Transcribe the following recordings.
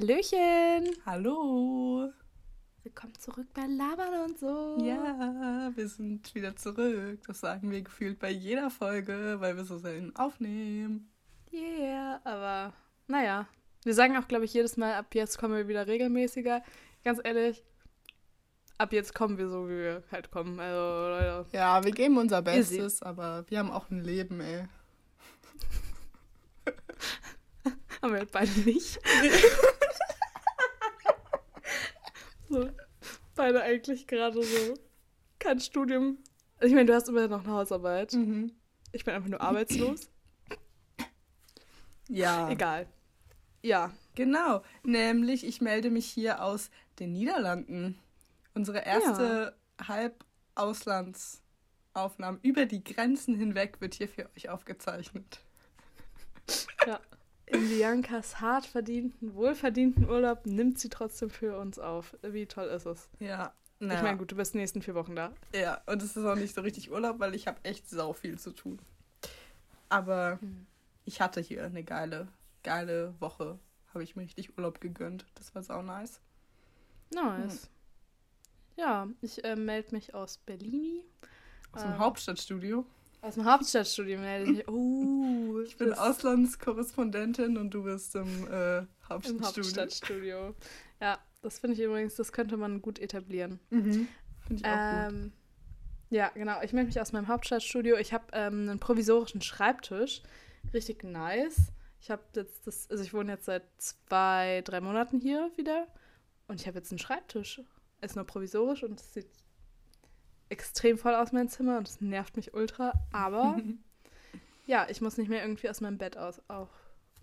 Hallöchen! Hallo! Willkommen zurück bei Labern und so. Ja, wir sind wieder zurück. Das sagen wir gefühlt bei jeder Folge, weil wir so selten aufnehmen. Yeah, aber naja. Wir sagen auch, glaube ich, jedes Mal, ab jetzt kommen wir wieder regelmäßiger. Ganz ehrlich, ab jetzt kommen wir so, wie wir halt kommen. Also, Leute. Ja, wir geben unser Bestes, aber wir haben auch ein Leben, ey. haben wir halt beide nicht. so, beide eigentlich gerade so kein Studium. Ich meine, du hast immer noch eine Hausarbeit. Mhm. Ich bin einfach nur arbeitslos. Ja. Egal. Ja. Genau. Nämlich, ich melde mich hier aus den Niederlanden. Unsere erste Halbauslandsaufnahme über die Grenzen hinweg wird hier für euch aufgezeichnet. Ja. In Biancas hart verdienten, wohlverdienten Urlaub nimmt sie trotzdem für uns auf. Wie toll ist es? Ja. Ich meine, gut, du bist die nächsten vier Wochen da. Ja, und es ist auch nicht so richtig Urlaub, weil ich habe echt sau viel zu tun. Aber Hm. ich hatte hier eine geile, geile Woche. Habe ich mir richtig Urlaub gegönnt. Das war sau nice. Nice. Ja, ich äh, melde mich aus Berlini. Aus dem Ähm, Hauptstadtstudio. Aus dem Hauptstadtstudio melde ich mich. Oh, Ich bin Auslandskorrespondentin und du bist im äh, im Hauptstadtstudio. Hauptstadtstudio. Ja, das finde ich übrigens, das könnte man gut etablieren. Mhm. Finde ich auch gut. Ähm, ja, genau. Ich melde mich aus meinem Hauptstadtstudio. Ich habe ähm, einen provisorischen Schreibtisch. Richtig nice. Ich habe jetzt das, also ich wohne jetzt seit zwei, drei Monaten hier wieder. Und ich habe jetzt einen Schreibtisch. Ist nur provisorisch und es sieht extrem voll aus, mein Zimmer. Und es nervt mich ultra. Aber ja, ich muss nicht mehr irgendwie aus meinem Bett aus, auf,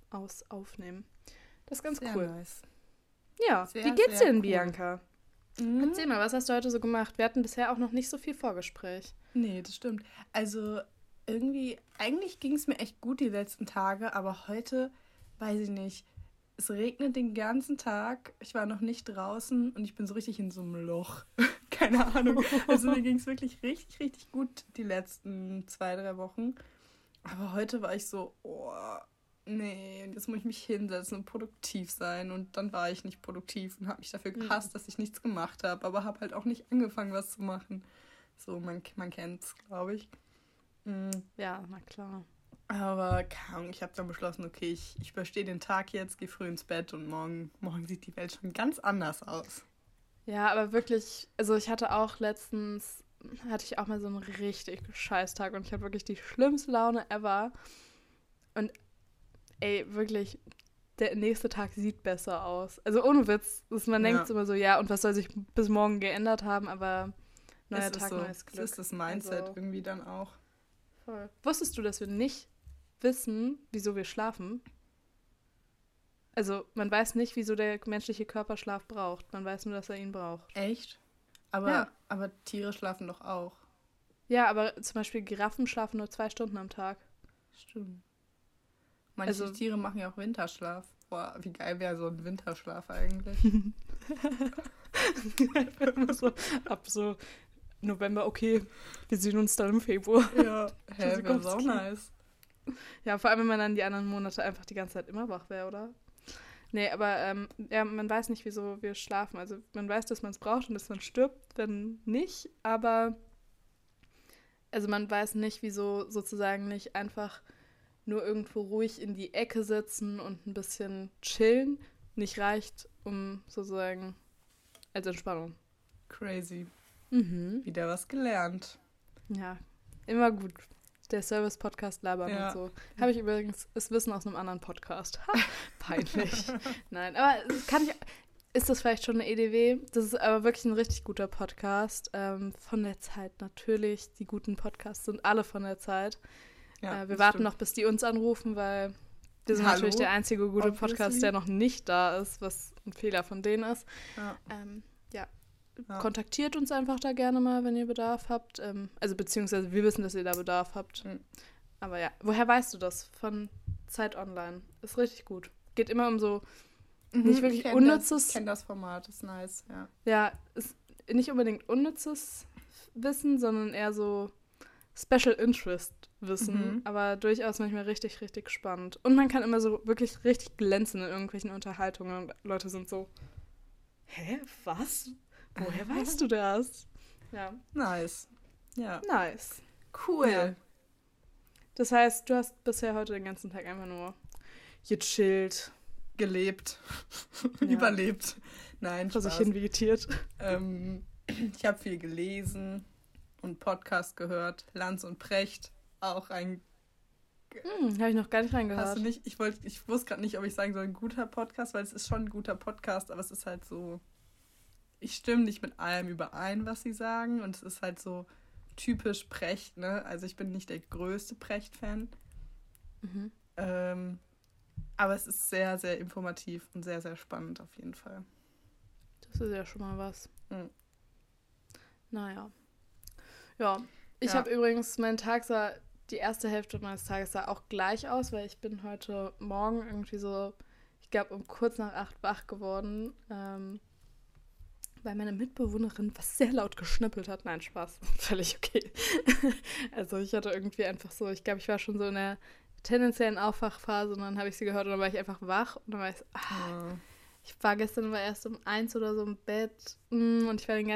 aus aufnehmen. Das ist ganz Sehr cool. nice. Ja, Sehr, wie geht's dir denn, cool. Bianca? Mhm. Erzähl mal, was hast du heute so gemacht? Wir hatten bisher auch noch nicht so viel Vorgespräch. Nee, das stimmt. Also irgendwie, eigentlich ging es mir echt gut die letzten Tage, aber heute, weiß ich nicht, es regnet den ganzen Tag. Ich war noch nicht draußen und ich bin so richtig in so einem Loch. Keine Ahnung. Also mir ging es wirklich richtig, richtig gut die letzten zwei, drei Wochen. Aber heute war ich so, oh, nee, und jetzt muss ich mich hinsetzen und produktiv sein. Und dann war ich nicht produktiv und habe mich dafür gehasst, dass ich nichts gemacht habe, aber habe halt auch nicht angefangen, was zu machen. So, man, man kennt es, glaube ich. Mm, Ja, na klar. Aber ich habe dann beschlossen, okay, ich, ich überstehe den Tag jetzt, gehe früh ins Bett und morgen, morgen sieht die Welt schon ganz anders aus. Ja, aber wirklich, also ich hatte auch letztens, hatte ich auch mal so einen richtig scheiß Tag und ich hatte wirklich die schlimmste Laune ever. Und ey, wirklich, der nächste Tag sieht besser aus. Also ohne Witz, dass man Ja. denkt immer so, ja, und was soll sich bis morgen geändert haben, aber neuer Tag, so, neues es Glück. ist das Mindset Also- irgendwie dann auch. Voll. Wusstest du, dass wir nicht wissen, wieso wir schlafen? Also, man weiß nicht, wieso der menschliche Körper Schlaf braucht. Man weiß nur, dass er ihn braucht. Echt? Aber, Ja. aber Tiere schlafen doch auch. Ja, aber zum Beispiel Giraffen schlafen nur zwei Stunden am Tag. Stimmt. Manche Also- Tiere machen ja auch Winterschlaf. Boah, wie geil wäre so ein Winterschlaf eigentlich. So, ab so November, okay, wir sehen uns dann im Februar. ja, hä, wäre so Tschüssikowski. nice. Ja, vor allem, wenn man dann die anderen Monate einfach die ganze Zeit immer wach wäre, oder? Nee, aber ähm, ja, man weiß nicht, wieso wir schlafen. Also man weiß, dass man es braucht und dass man stirbt, wenn nicht, aber also man weiß nicht, wieso sozusagen nicht einfach nur irgendwo ruhig in die Ecke sitzen und ein bisschen chillen nicht reicht, um sozusagen als Entspannung. Crazy. Mhm. Wieder was gelernt. Ja, immer gut. Der Service-Podcast labern Ja. und so. Habe ich übrigens das Wissen aus einem anderen Podcast. Ha, peinlich. Nein, aber kann ich. Ist das vielleicht schon eine EDW? Das ist aber wirklich ein richtig guter Podcast. Ähm, von der Zeit natürlich. Die guten Podcasts sind alle von der Zeit. Ja, äh, wir warten stimmt. noch, bis die uns anrufen, weil wir sind Hallo? natürlich der einzige gute Podcast, der noch nicht da ist, was ein Fehler von denen ist. Ja. Ähm, ja. Kontaktiert uns einfach da gerne mal, wenn ihr Bedarf habt. Ähm, also beziehungsweise wir wissen, dass ihr da Bedarf habt. Mhm. Aber ja, woher weißt du das? Von Zeit Online. Ist richtig gut. Geht immer um so, Nicht wirklich ich unnützes- Das, ich kenne das Format, ist nice, ja. ja, ist nicht unbedingt unnützes Wissen, sondern eher so Special Interest Wissen, Mhm. aber durchaus manchmal richtig, richtig spannend. Und man kann immer so wirklich richtig glänzen in irgendwelchen Unterhaltungen und Leute sind so, hä, was? Woher weißt du das? Ja, Nice. Ja. nice. Cool. Ja. Das heißt, du hast bisher heute den ganzen Tag einfach nur gechillt, Gelebt. Ja. Überlebt. Nein, vor sich hin vegetiert. Ähm, ich habe viel gelesen und Podcast gehört. Lanz und Precht, auch ein. Hm, habe ich noch gar nicht reingehört. Hast du nicht? Ich wollte, ich wusste gerade nicht, ob ich sagen soll, ein guter Podcast, weil es ist schon ein guter Podcast, aber es ist halt so. Ich stimme nicht mit allem überein, was sie sagen, und es ist halt so typisch Precht, ne? Also ich bin nicht der größte Precht-Fan. Mhm. Ähm, aber es ist sehr, sehr informativ und sehr, sehr spannend auf jeden Fall. Das ist ja schon mal was. Mhm. Naja. Ja, ich Ja. habe übrigens, mein Tag sah, die erste Hälfte meines Tages sah auch gleich aus, weil ich bin heute Morgen irgendwie so, ich glaube, um kurz nach acht wach geworden, ähm, weil meine Mitbewohnerin was sehr laut geschnippelt hat. Nein, Spaß. Völlig okay. also ich hatte irgendwie einfach so, ich glaube, ich war schon so in der tendenziellen Aufwachphase und dann habe ich sie gehört und dann war ich einfach wach und dann war ich so, ah, Ja. ich war gestern war erst um eins oder so im Bett mm, und ich war den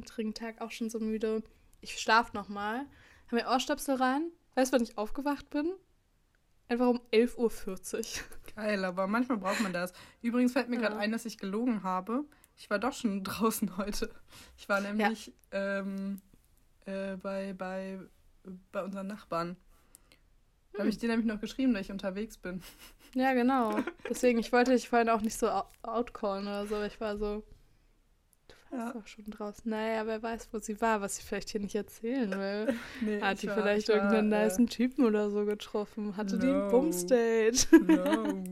gestrigen Tag auch schon so müde. Ich schlaf noch mal, habe mir Ohrstöpsel rein. Weißt du, wann ich aufgewacht bin? Einfach um 11.40 Uhr. Geil, aber manchmal braucht man das. Übrigens fällt mir Ja. gerade ein, dass ich gelogen habe. Ich war doch schon draußen heute. Ich war nämlich ähm, äh, bei, bei, bei unseren Nachbarn. Da habe ich dir nämlich noch geschrieben, dass ich unterwegs bin. Ja, genau. Deswegen, ich wollte dich vorhin auch nicht so out- outcallen oder so. Ich war so, Ja. doch schon draußen. Naja, wer weiß, wo sie war, was sie vielleicht hier nicht erzählen will. Nee, Hat die war- vielleicht ich war, irgendeinen äh, niceen Typen oder so getroffen? Hatte die No. ein Bumsdate? No.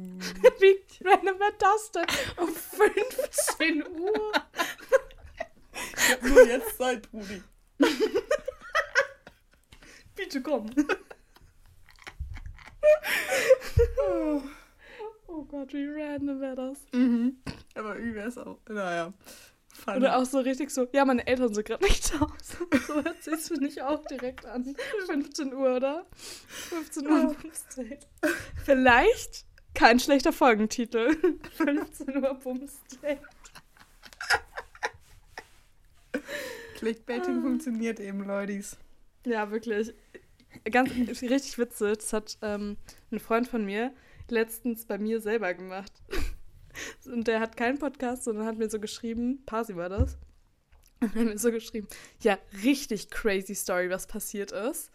Wie random war das denn? Um 15 Uhr? Ich hab nur jetzt Zeit, Brudi. Bitte komm. oh Gott, wie random wäre das? Mhm. Aber wie wär's auch? Naja. Funny. Oder auch so richtig so, ja, meine Eltern sind gerade nicht da. So hört sich's für mich auch direkt an. 15 Uhr, oder? 15 Uhr Bumsdate. Vielleicht kein schlechter Folgentitel. 15 Uhr Bumsdate. Clickbaiting Ah. funktioniert eben, Leudis. Ja, wirklich. Ganz richtig witzig. Das hat ähm, ein Freund von mir letztens bei mir selber gemacht. Und der hat keinen Podcast, sondern hat mir so geschrieben, Pasi war das. Und hat mir so geschrieben, ja, richtig crazy Story, was passiert ist.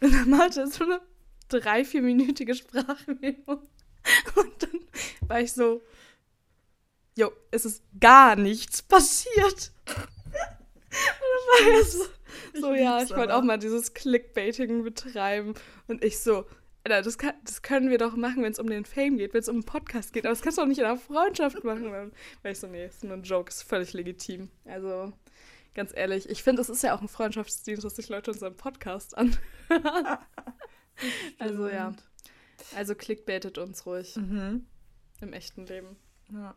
Und dann malte er so eine drei, vierminütige Sprachmemo. Und dann war ich so, jo, es ist gar nichts passiert. Und dann war er so, so ja, ich wollte auch mal dieses Clickbaiting betreiben. Und ich so, das, kann, das können wir doch machen, wenn es um den Fame geht, wenn es um einen Podcast geht. Aber das kannst du auch nicht in einer Freundschaft machen. Dann war ich so, nee, ist nur ein Joke, ist völlig legitim. Also, ganz ehrlich, ich finde, es ist ja auch ein Freundschaftsdienst, dass sich Leute unseren Podcast an. also, ja. Also, clickbaitet uns ruhig Mhm. im echten Leben. Ja.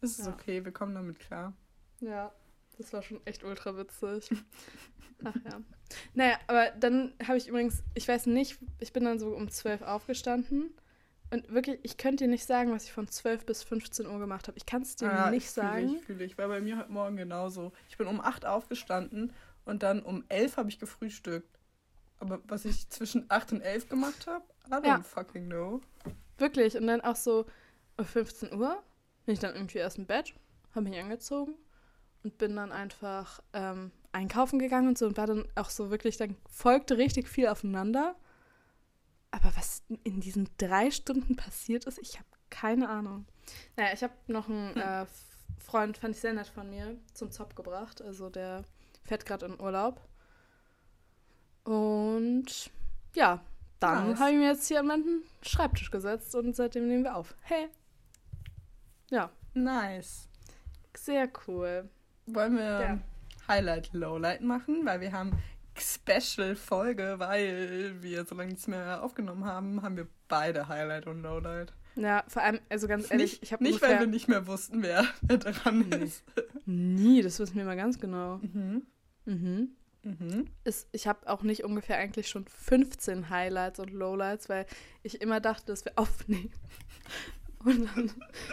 Es ist Ja. okay, wir kommen damit klar. Ja, das war schon echt ultra witzig. Ach ja. Naja, aber dann habe ich übrigens, ich weiß nicht, ich bin dann so um 12 aufgestanden. Und wirklich, ich könnte dir nicht sagen, was ich von 12 bis 15 Uhr gemacht habe. Ich kann es dir Ah, nicht sagen. Ich fühle ich. War bei mir heute Morgen genauso. Ich bin um 8 aufgestanden und dann um 11 habe ich gefrühstückt. Aber was ich zwischen 8 und 11 gemacht habe, I don't Ja. fucking know. Wirklich. Und dann auch so um 15 Uhr bin ich dann irgendwie erst im Bett, habe mich angezogen und bin dann einfach ähm, einkaufen gegangen und so und war dann auch so wirklich, dann folgte richtig viel aufeinander. Aber was in diesen drei Stunden passiert ist, ich habe keine Ahnung. Naja, ich habe noch einen äh, Freund, fand ich sehr nett von mir, zum Zop gebracht. Also der fährt gerade in Urlaub. Und ja, dann Nice. habe ich mir jetzt hier an meinen Schreibtisch gesetzt und seitdem nehmen wir auf. Hey. Ja, Nice. sehr cool. Wollen wir Ja. Highlight, Lowlight machen? Weil wir haben Special-Folge, weil wir so lange nichts mehr aufgenommen haben, haben wir beide Highlight und Lowlight. Ja, vor allem, also ganz ehrlich, nicht ich habe nicht weil wir nicht mehr wussten, wer, wer dran Nee. ist. Nie, das wissen wir mal ganz genau. Mhm. Mhm. Mhm. ist, ich habe auch nicht ungefähr eigentlich schon 15 Highlights und Lowlights, weil ich immer dachte, dass wir aufnehmen. Und dann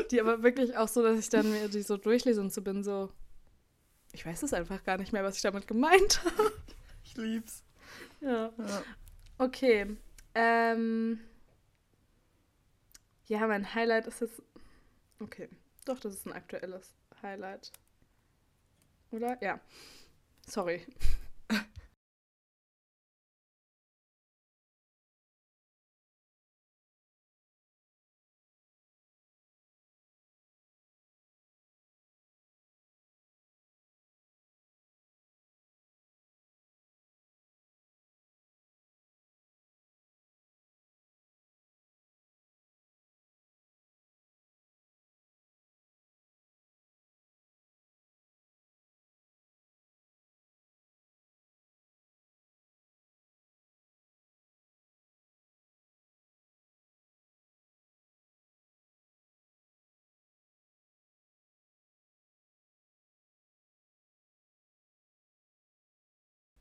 die aber wirklich auch so, dass ich dann mir die so durchlese und so bin, so, ich weiß es einfach gar nicht mehr, was ich damit gemeint habe. Ich lieb's. Ja. Ja. Okay. Ähm, ja, mein Highlight ist jetzt. Okay. Doch, das ist ein aktuelles Highlight. Oder? Ja. Sorry.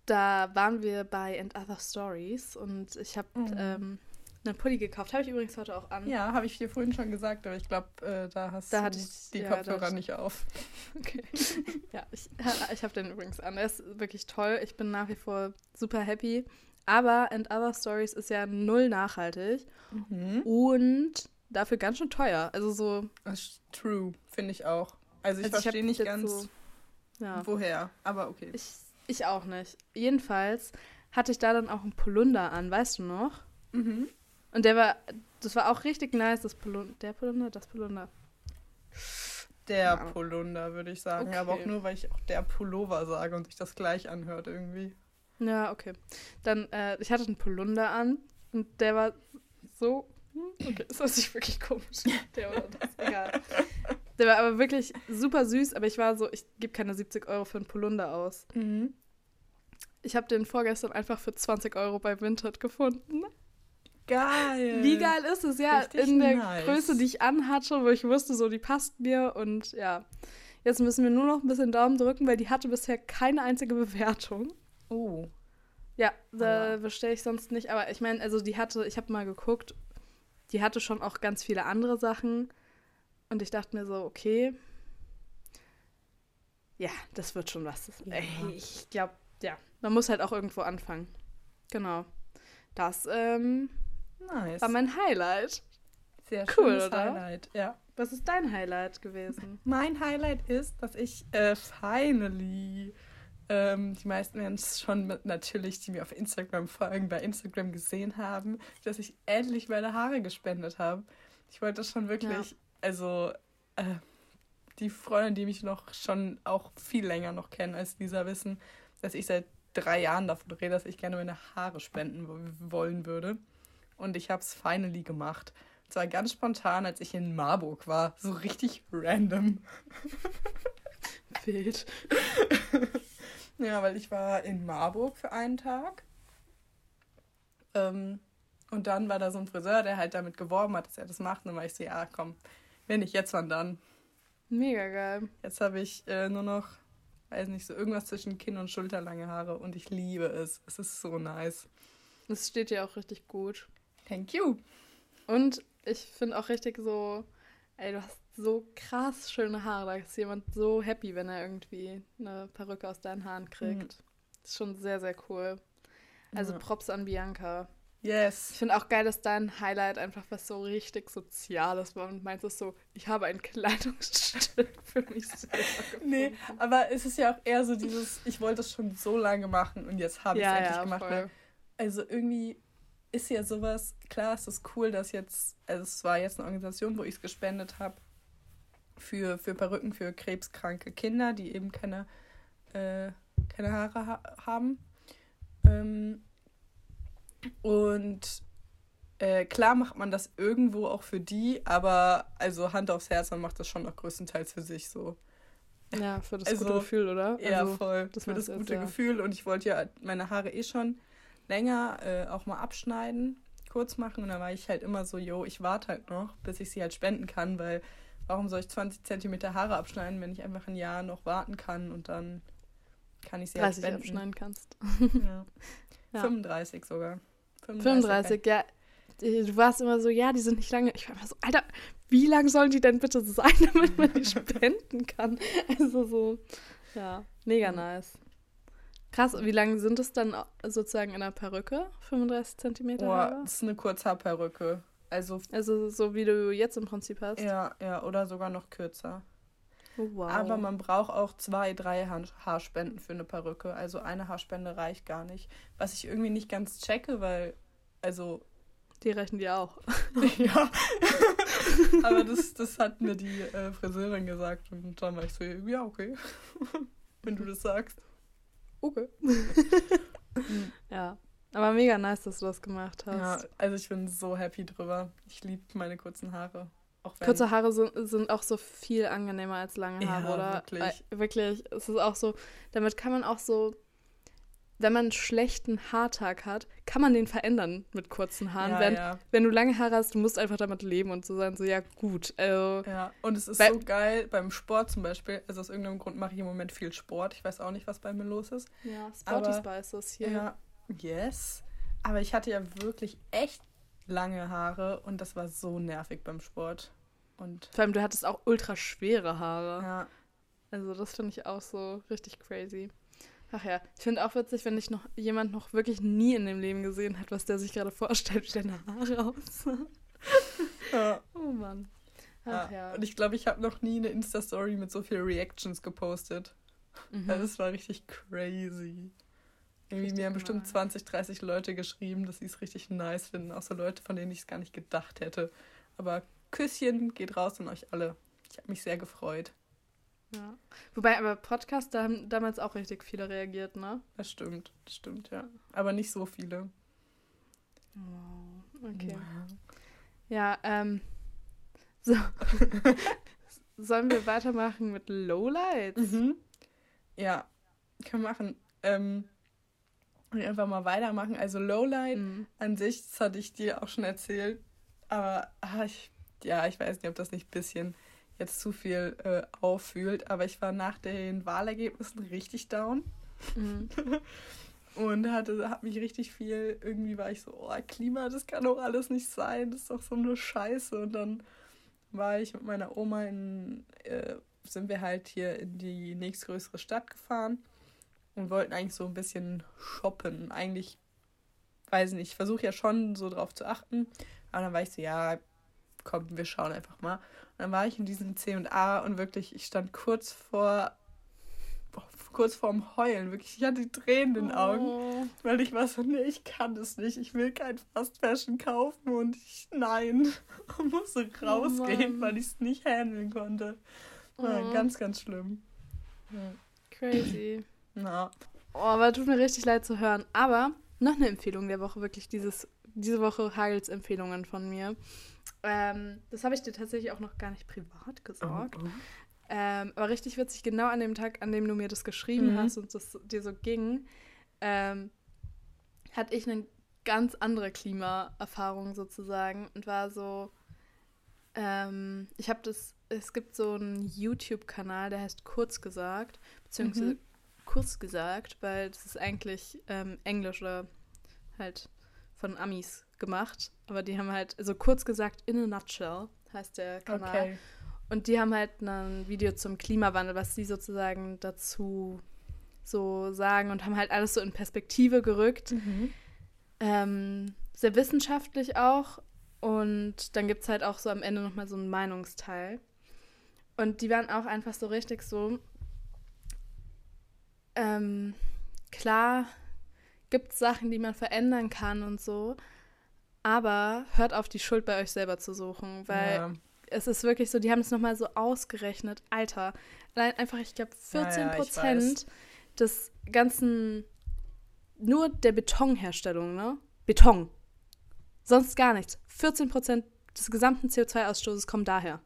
Da waren wir bei And Other Stories und ich habe Mhm. ähm, einen Pulli gekauft. Habe ich übrigens heute auch an. Ja, habe ich dir vorhin schon gesagt, aber ich glaube, äh, da hast Da du ich- die ja, Kopfhörer nicht auf. Okay. ja, ich, ich habe den übrigens an. Er ist wirklich toll. Ich bin nach wie vor super happy. Aber And Other Stories ist ja null nachhaltig Mhm. und dafür ganz schön teuer. Also so. True, finde ich auch. Also ich also verstehe nicht ganz, So, ja. woher, aber okay. Ich, ich auch nicht. Jedenfalls hatte ich da dann auch einen Polunder an, weißt du noch? Mhm. Und der war, das war auch richtig nice, das Polunder. Der Polunder, das Polunder. Der Ja. Polunder, würde ich sagen. Okay. Aber auch nur, weil ich auch der Pullover sage und sich das gleich anhört irgendwie. Ja, okay. Dann, äh, ich hatte einen Polunder an und der war so. hm, Okay, das ist sich wirklich komisch. Der oder das, egal. Der war aber wirklich super süß, aber ich war so, ich gebe keine 70 Euro für einen Polunder aus. Mhm. Ich habe den vorgestern einfach für 20 Euro bei Vinted gefunden. Geil. Wie geil ist es, ja, Richtig in der nice. Größe, die ich anhatte, wo ich wusste, so, die passt mir und ja. Jetzt müssen wir nur noch ein bisschen Daumen drücken, weil die hatte bisher keine einzige Bewertung. Oh. Ja, da bestelle ich sonst nicht. Aber ich meine, also die hatte, ich habe mal geguckt, die hatte schon auch ganz viele andere Sachen. Und ich dachte mir so, okay, ja, das wird schon was. Ja. Ich glaube, ja, man muss halt auch irgendwo anfangen. Genau. Das ähm, Nice. war mein Highlight. Sehr Cool, oder? Highlight. Ja. Was ist dein Highlight gewesen? Mein Highlight ist, dass ich äh, finally, ähm, die meisten werden es schon mit, natürlich, die mir auf Instagram folgen, bei Instagram gesehen haben, dass ich endlich meine Haare gespendet habe. Ich wollte das schon wirklich, also äh, die Freunde, die mich noch schon auch viel länger noch kennen als Lisa, wissen, dass ich seit drei Jahren davon rede, dass ich gerne meine Haare spenden wo- wollen würde. Und ich habe es finally gemacht. Und zwar ganz spontan, als ich in Marburg war. So richtig random. Wild. Ja, weil ich war in Marburg für einen Tag. Ähm, und dann war da so ein Friseur, der halt damit geworben hat, dass er das macht. Und dann war ich so, ja, komm, wenn nicht jetzt, wann dann? Mega geil. Jetzt habe ich äh, nur noch, weiß nicht, so irgendwas zwischen Kinn und Schulter lange Haare und ich liebe es. Es ist so nice. Das steht dir auch richtig gut. Thank you. Und ich finde auch richtig so, ey, du hast so krass schöne Haare. Da ist jemand so happy, wenn er irgendwie eine Perücke aus deinen Haaren kriegt. Das ist schon sehr, sehr cool. Also Ja. Props an Bianca. Ich Yes. finde auch geil, dass dein Highlight einfach was so richtig Soziales war und meinst es so, ich habe ein Kleidungsstück für mich selber gefunden. Nee, aber es ist ja auch eher so dieses, ich wollte es schon so lange machen und jetzt habe ich es ja, endlich ja, gemacht. voll. Weil, also irgendwie ist ja sowas, klar, es ist cool, dass jetzt, also es war jetzt eine Organisation, wo ich es gespendet habe für, für Perücken für krebskranke Kinder, die eben keine, äh, keine Haare ha haben. Ähm, und äh, klar macht man das irgendwo auch für die, aber also Hand aufs Herz, man macht das schon noch größtenteils für sich so. Ja, für das Also, gute Gefühl, oder? Ja, also, voll. das für das du jetzt, gute ja. Gefühl. Und ich wollte ja meine Haare eh schon länger äh, auch mal abschneiden, kurz machen. Und da war ich halt immer so, yo, ich warte halt noch, bis ich sie halt spenden kann, weil warum soll ich 20 Zentimeter Haare abschneiden, wenn ich einfach ein Jahr noch warten kann und dann kann ich sie 30 halt spenden. abschneiden kannst. Ja. Ja. 35 sogar. 35, ja. Du warst immer so, ja, die sind nicht lange. Ich war immer so, Alter, wie lang sollen die denn bitte sein, damit man die spenden kann? Also so, ja, mega nice. Krass, wie lang sind es dann sozusagen in einer Perücke? 35 Zentimeter? Haare? das ist eine Kurzhaarperücke. Also, Also so wie du jetzt im Prinzip hast. ja, ja, oder sogar noch kürzer. Oh, wow. Aber man braucht auch zwei, drei Haar Haarspenden für eine Perücke. Also eine Haarspende reicht gar nicht. Was ich irgendwie nicht ganz checke, weil, also, die rechnen die auch. ja. Aber das, das hat mir die äh, Friseurin gesagt und dann war ich so, ja, okay. Wenn du das sagst. Okay. ja. Aber mega nice, dass du das gemacht hast. Ja, also ich bin so happy drüber. Ich liebe meine kurzen Haare. Kurze Haare sind, sind auch so viel angenehmer als lange Haare, Ja, oder? wirklich. Äh, wirklich. Es ist auch so, damit kann man auch so, wenn man einen schlechten Haartag hat, kann man den verändern mit kurzen Haaren. ja, wenn, ja, wenn du lange Haare hast, du musst einfach damit leben und so sein, so, ja, gut. Also, ja. Und es ist so geil beim Sport zum Beispiel. Also aus irgendeinem Grund mache ich im Moment viel Sport. Ich weiß auch nicht, was bei mir los ist. ja, Sporty Aber- Spices hier. Ja, yes. Aber ich hatte ja wirklich echt lange Haare und das war so nervig beim Sport. Und Vor allem, du hattest auch ultra schwere Haare. ja, Also das finde ich auch so richtig crazy. Ach ja, ich finde auch witzig, wenn dich noch jemand noch wirklich nie in dem Leben gesehen hat, was der sich gerade vorstellt, wie deine Haare aussahen. ja. Oh Mann. Ach ja. ja. Und ich glaube, ich habe noch nie eine Insta-Story mit so viel Reactions gepostet. Mhm. Also es war richtig crazy. Irgendwie Richtig mir haben bestimmt nice. 20, 30 Leute geschrieben, dass sie es richtig nice finden. Auch so Leute, von denen ich es gar nicht gedacht hätte. Aber Küsschen geht raus an euch alle. Ich habe mich sehr gefreut. ja. Wobei, aber Podcast, da haben damals auch richtig viele reagiert, ne? Das stimmt, das stimmt, ja. Aber nicht so viele. Wow. Okay. Ja, ähm. So. Sollen wir weitermachen mit Lowlights? Mhm. Ja, können wir machen. Ähm, einfach mal weitermachen. Also Lowlight Mhm. an sich, das hatte ich dir auch schon erzählt. Aber ah, ich, ja, ich weiß nicht, ob das nicht ein bisschen jetzt zu viel äh, auffühlt. Aber ich war nach den Wahlergebnissen richtig down. Mhm. Und hatte, hat mich richtig viel, irgendwie war ich so, oh, Klima, das kann doch alles nicht sein, das ist doch so eine Scheiße. Und dann war ich mit meiner Oma in, äh, sind wir halt hier in die nächstgrößere Stadt gefahren und wollten eigentlich so ein bisschen shoppen. Eigentlich, weiß nicht, ich versuche ja schon so drauf zu achten. Aber dann war ich so, ja, komm, wir schauen einfach mal. Und dann war ich in diesem C&A und wirklich, ich stand kurz vor, kurz vorm Heulen, wirklich, ich hatte die Tränen in den Augen. Oh. Weil ich war so, nee, ich kann das nicht. Ich will kein Fast Fashion kaufen und ich, nein, musste rausgehen, Mann. weil ich es nicht handeln konnte. War Oh. ganz, ganz schlimm. Crazy. Na, Oh, aber tut mir richtig leid zu hören. Aber noch eine Empfehlung der Woche, wirklich dieses, diese Woche Hagels Empfehlungen von mir. Ähm, das habe ich dir tatsächlich auch noch gar nicht privat gesagt. Oh, Ähm, aber richtig witzig, genau an dem Tag, an dem du mir das geschrieben Mhm. hast und das dir so ging, ähm, hatte ich eine ganz andere Klimaerfahrung sozusagen und war so, ähm, ich habe das, es gibt so einen YouTube-Kanal, der heißt Kurz gesagt, beziehungsweise Mhm. Kurz gesagt, weil das ist eigentlich ähm, Englisch oder halt von Amis gemacht, aber die haben halt, also kurz gesagt, in a nutshell heißt der Kanal. okay. Und die haben halt ein Video zum Klimawandel, was sie sozusagen dazu so sagen und haben halt alles so in Perspektive gerückt. Mhm. Ähm, sehr wissenschaftlich auch. Und dann gibt es halt auch so am Ende nochmal so einen Meinungsteil. Und die waren auch einfach so richtig so, ähm, klar gibt es Sachen, die man verändern kann und so, aber hört auf, die Schuld bei euch selber zu suchen, weil ja. es ist wirklich so, die haben es nochmal so ausgerechnet. Alter, allein einfach, ich glaube, Ja, 14 ja, ich Prozent des ganzen, nur der Betonherstellung, ne? Beton. Sonst gar nichts. 14 Prozent des gesamten CO2-Ausstoßes kommen daher.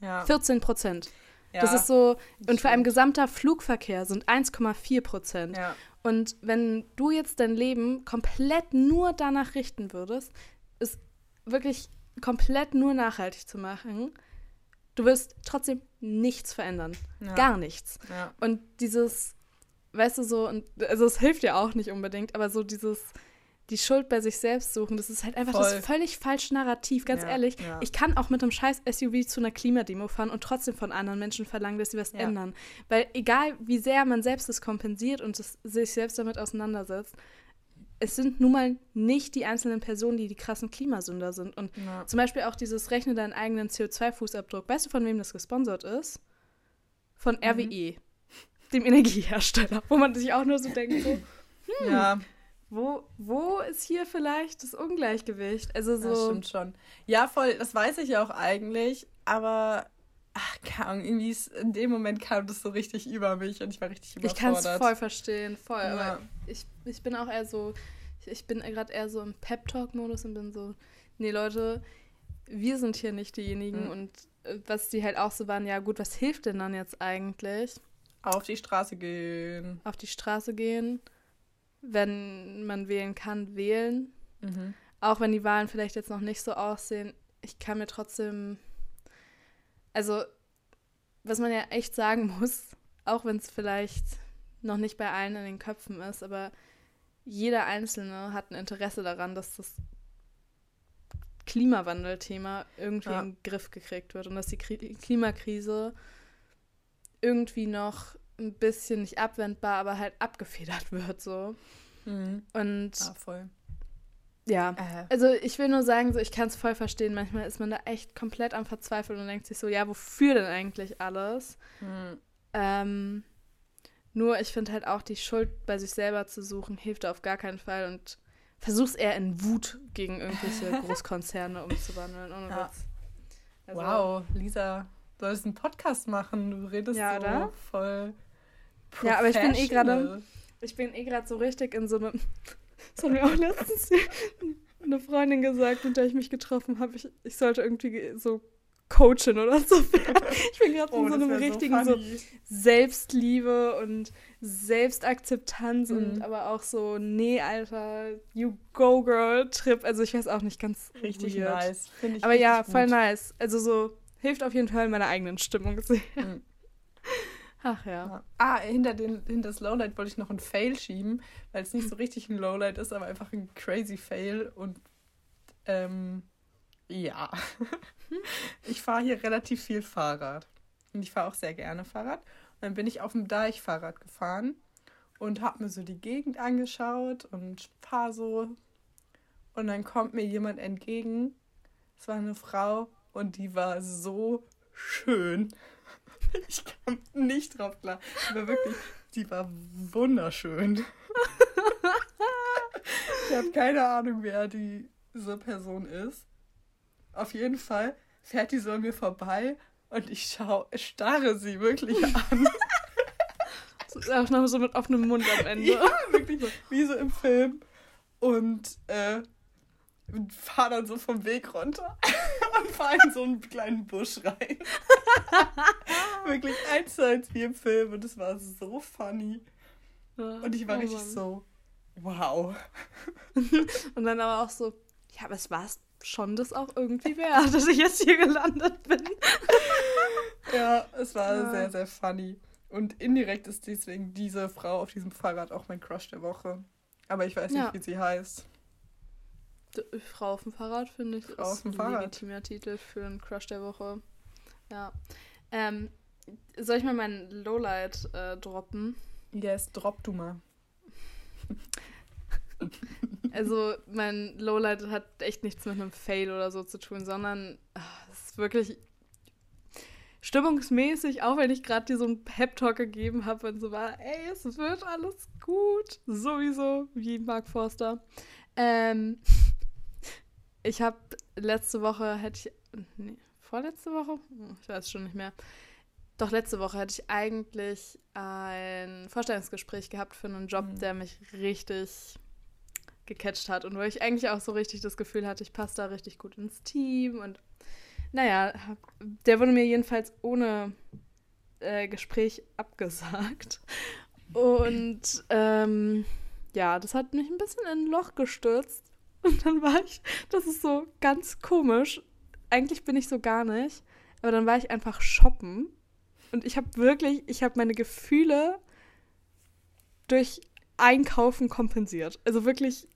ja. 14 Prozent. Ja. Das ist so, und vor allem gesamter Flugverkehr sind 1,4 Prozent. Ja. Und wenn du jetzt dein Leben komplett nur danach richten würdest, es wirklich komplett nur nachhaltig zu machen, du wirst trotzdem nichts verändern. Ja. Gar nichts. Ja. Und dieses, weißt du, so, und also es hilft ja auch nicht unbedingt, aber so dieses, die Schuld bei sich selbst suchen, das ist halt einfach Voll. das völlig falsche Narrativ, ganz ja, ehrlich. Ja. Ich kann auch mit einem scheiß SUV zu einer Klimademo fahren und trotzdem von anderen Menschen verlangen, dass sie was ja. ändern. Weil egal, wie sehr man selbst es kompensiert und es, sich selbst damit auseinandersetzt, es sind nun mal nicht die einzelnen Personen, die die krassen Klimasünder sind. Und zum Beispiel auch dieses Rechne deinen eigenen CO2-Fußabdruck. Weißt du, von wem das gesponsert ist? Von mhm. RWE, dem Energiehersteller. Wo man sich auch nur so denkt, so, hm, ja. Wo, wo ist hier vielleicht das Ungleichgewicht? Also so. Das stimmt schon. Ja, voll, das weiß ich ja auch eigentlich, aber ach, keine Ahnung, irgendwie ist, in dem Moment kam das so richtig über mich und ich war richtig überfordert. Ich kann es voll verstehen, voll. Ja. Aber ich, ich bin auch eher so, ich, ich bin gerade eher so im Pep-Talk-Modus und bin so, nee, Leute, wir sind hier nicht diejenigen mhm. und äh, was die halt auch so waren, ja gut, was hilft denn dann jetzt eigentlich? Auf die Straße gehen. Auf die Straße gehen. Wenn man wählen kann, wählen. Mhm. Auch wenn die Wahlen vielleicht jetzt noch nicht so aussehen. Ich kann mir trotzdem also, was man ja echt sagen muss, auch wenn es vielleicht noch nicht bei allen in den Köpfen ist, aber jeder Einzelne hat ein Interesse daran, dass das Klimawandelthema irgendwie ja. in den Griff gekriegt wird und dass die Klimakrise irgendwie noch ein bisschen nicht abwendbar, aber halt abgefedert wird so. Mhm. Und ja, voll. Ja, äh. also ich will nur sagen, so ich kann es voll verstehen. Manchmal ist man da echt komplett am Verzweifeln und denkt sich so, ja, wofür denn eigentlich alles? Hm. Ähm, nur ich finde halt auch die Schuld bei sich selber zu suchen, hilft auf gar keinen Fall und versuch's eher in Wut gegen irgendwelche Großkonzerne umzuwandeln. Ohne ja. Also, wow, Lisa, du solltest einen Podcast machen. Du redest ja, so oder? voll. Ja, aber ich bin eh gerade, ich bin eh gerade so richtig in so einem das hat mir auch letztens eine Freundin gesagt, mit der ich mich getroffen habe. Ich, ich sollte irgendwie so coachen oder so Ich bin gerade oh, in so einem richtigen so, so, Selbstliebe und Selbstakzeptanz mhm. und aber auch so, nee, Alter, you go girl Trip. Also ich weiß auch nicht ganz richtig weird. nice. Ich aber ja, voll gut. nice. Also so hilft auf jeden Fall meiner eigenen Stimmung sehr. Mhm. Ach ja. ja. Ah, hinter, den, hinter das Lowlight wollte ich noch ein Fail schieben, weil es nicht so richtig ein Lowlight ist, aber einfach ein crazy Fail. Und ähm, ja. ich fahre hier relativ viel Fahrrad. Und ich fahre auch sehr gerne Fahrrad. Und dann bin ich auf dem Deich Fahrrad gefahren und habe mir so die Gegend angeschaut und fahre so. Und dann kommt mir jemand entgegen. Es war eine Frau und die war so schön. Ich kam nicht drauf klar. Die war wirklich, die war wunderschön. Ich habe keine Ahnung, wer diese Person ist. Auf jeden Fall fährt die so an mir vorbei und ich schau, starre sie wirklich an. Auch noch so mit offenem Mund am Ende. Ja, wirklich so, wie so im Film. Und äh, fahr dann so vom Weg runter fahr in so einen kleinen Busch rein. Wirklich eins zu eins wie im Film und es war so funny. Und ich war oh, richtig Mann. so, wow. und dann aber auch so, ja, aber es war schon das auch irgendwie wert, dass ich jetzt hier gelandet bin. ja, es war ja. sehr, sehr funny. Und indirekt ist deswegen diese Frau auf diesem Fahrrad auch mein Crush der Woche. Aber ich weiß nicht, ja. wie sie heißt. Frau auf dem Fahrrad, finde ich, Frau ist ein Fahrrad. legitimer Titel für einen Crush der Woche. Ja. Ähm, soll ich mal meinen Lowlight äh, droppen? Yes, drop du mal. also, mein Lowlight hat echt nichts mit einem Fail oder so zu tun, sondern ach, es ist wirklich stimmungsmäßig, auch wenn ich gerade dir so einen Pep-Talk gegeben habe und so war, ey, es wird alles gut. Sowieso, wie Mark Forster. Ähm, ich habe letzte Woche, hätte ich, nee, vorletzte Woche? Ich weiß schon nicht mehr. Doch letzte Woche hätte ich eigentlich ein Vorstellungsgespräch gehabt für einen Job, mhm. der mich richtig gecatcht hat und wo ich eigentlich auch so richtig das Gefühl hatte, ich passe da richtig gut ins Team und naja, der wurde mir jedenfalls ohne äh, Gespräch abgesagt. Und ähm, ja, das hat mich ein bisschen in ein Loch gestürzt, und dann war ich, das ist so ganz komisch. Eigentlich bin ich so gar nicht. Aber dann war ich einfach shoppen. Und ich habe wirklich, ich habe meine Gefühle durch Einkaufen kompensiert. Also wirklich,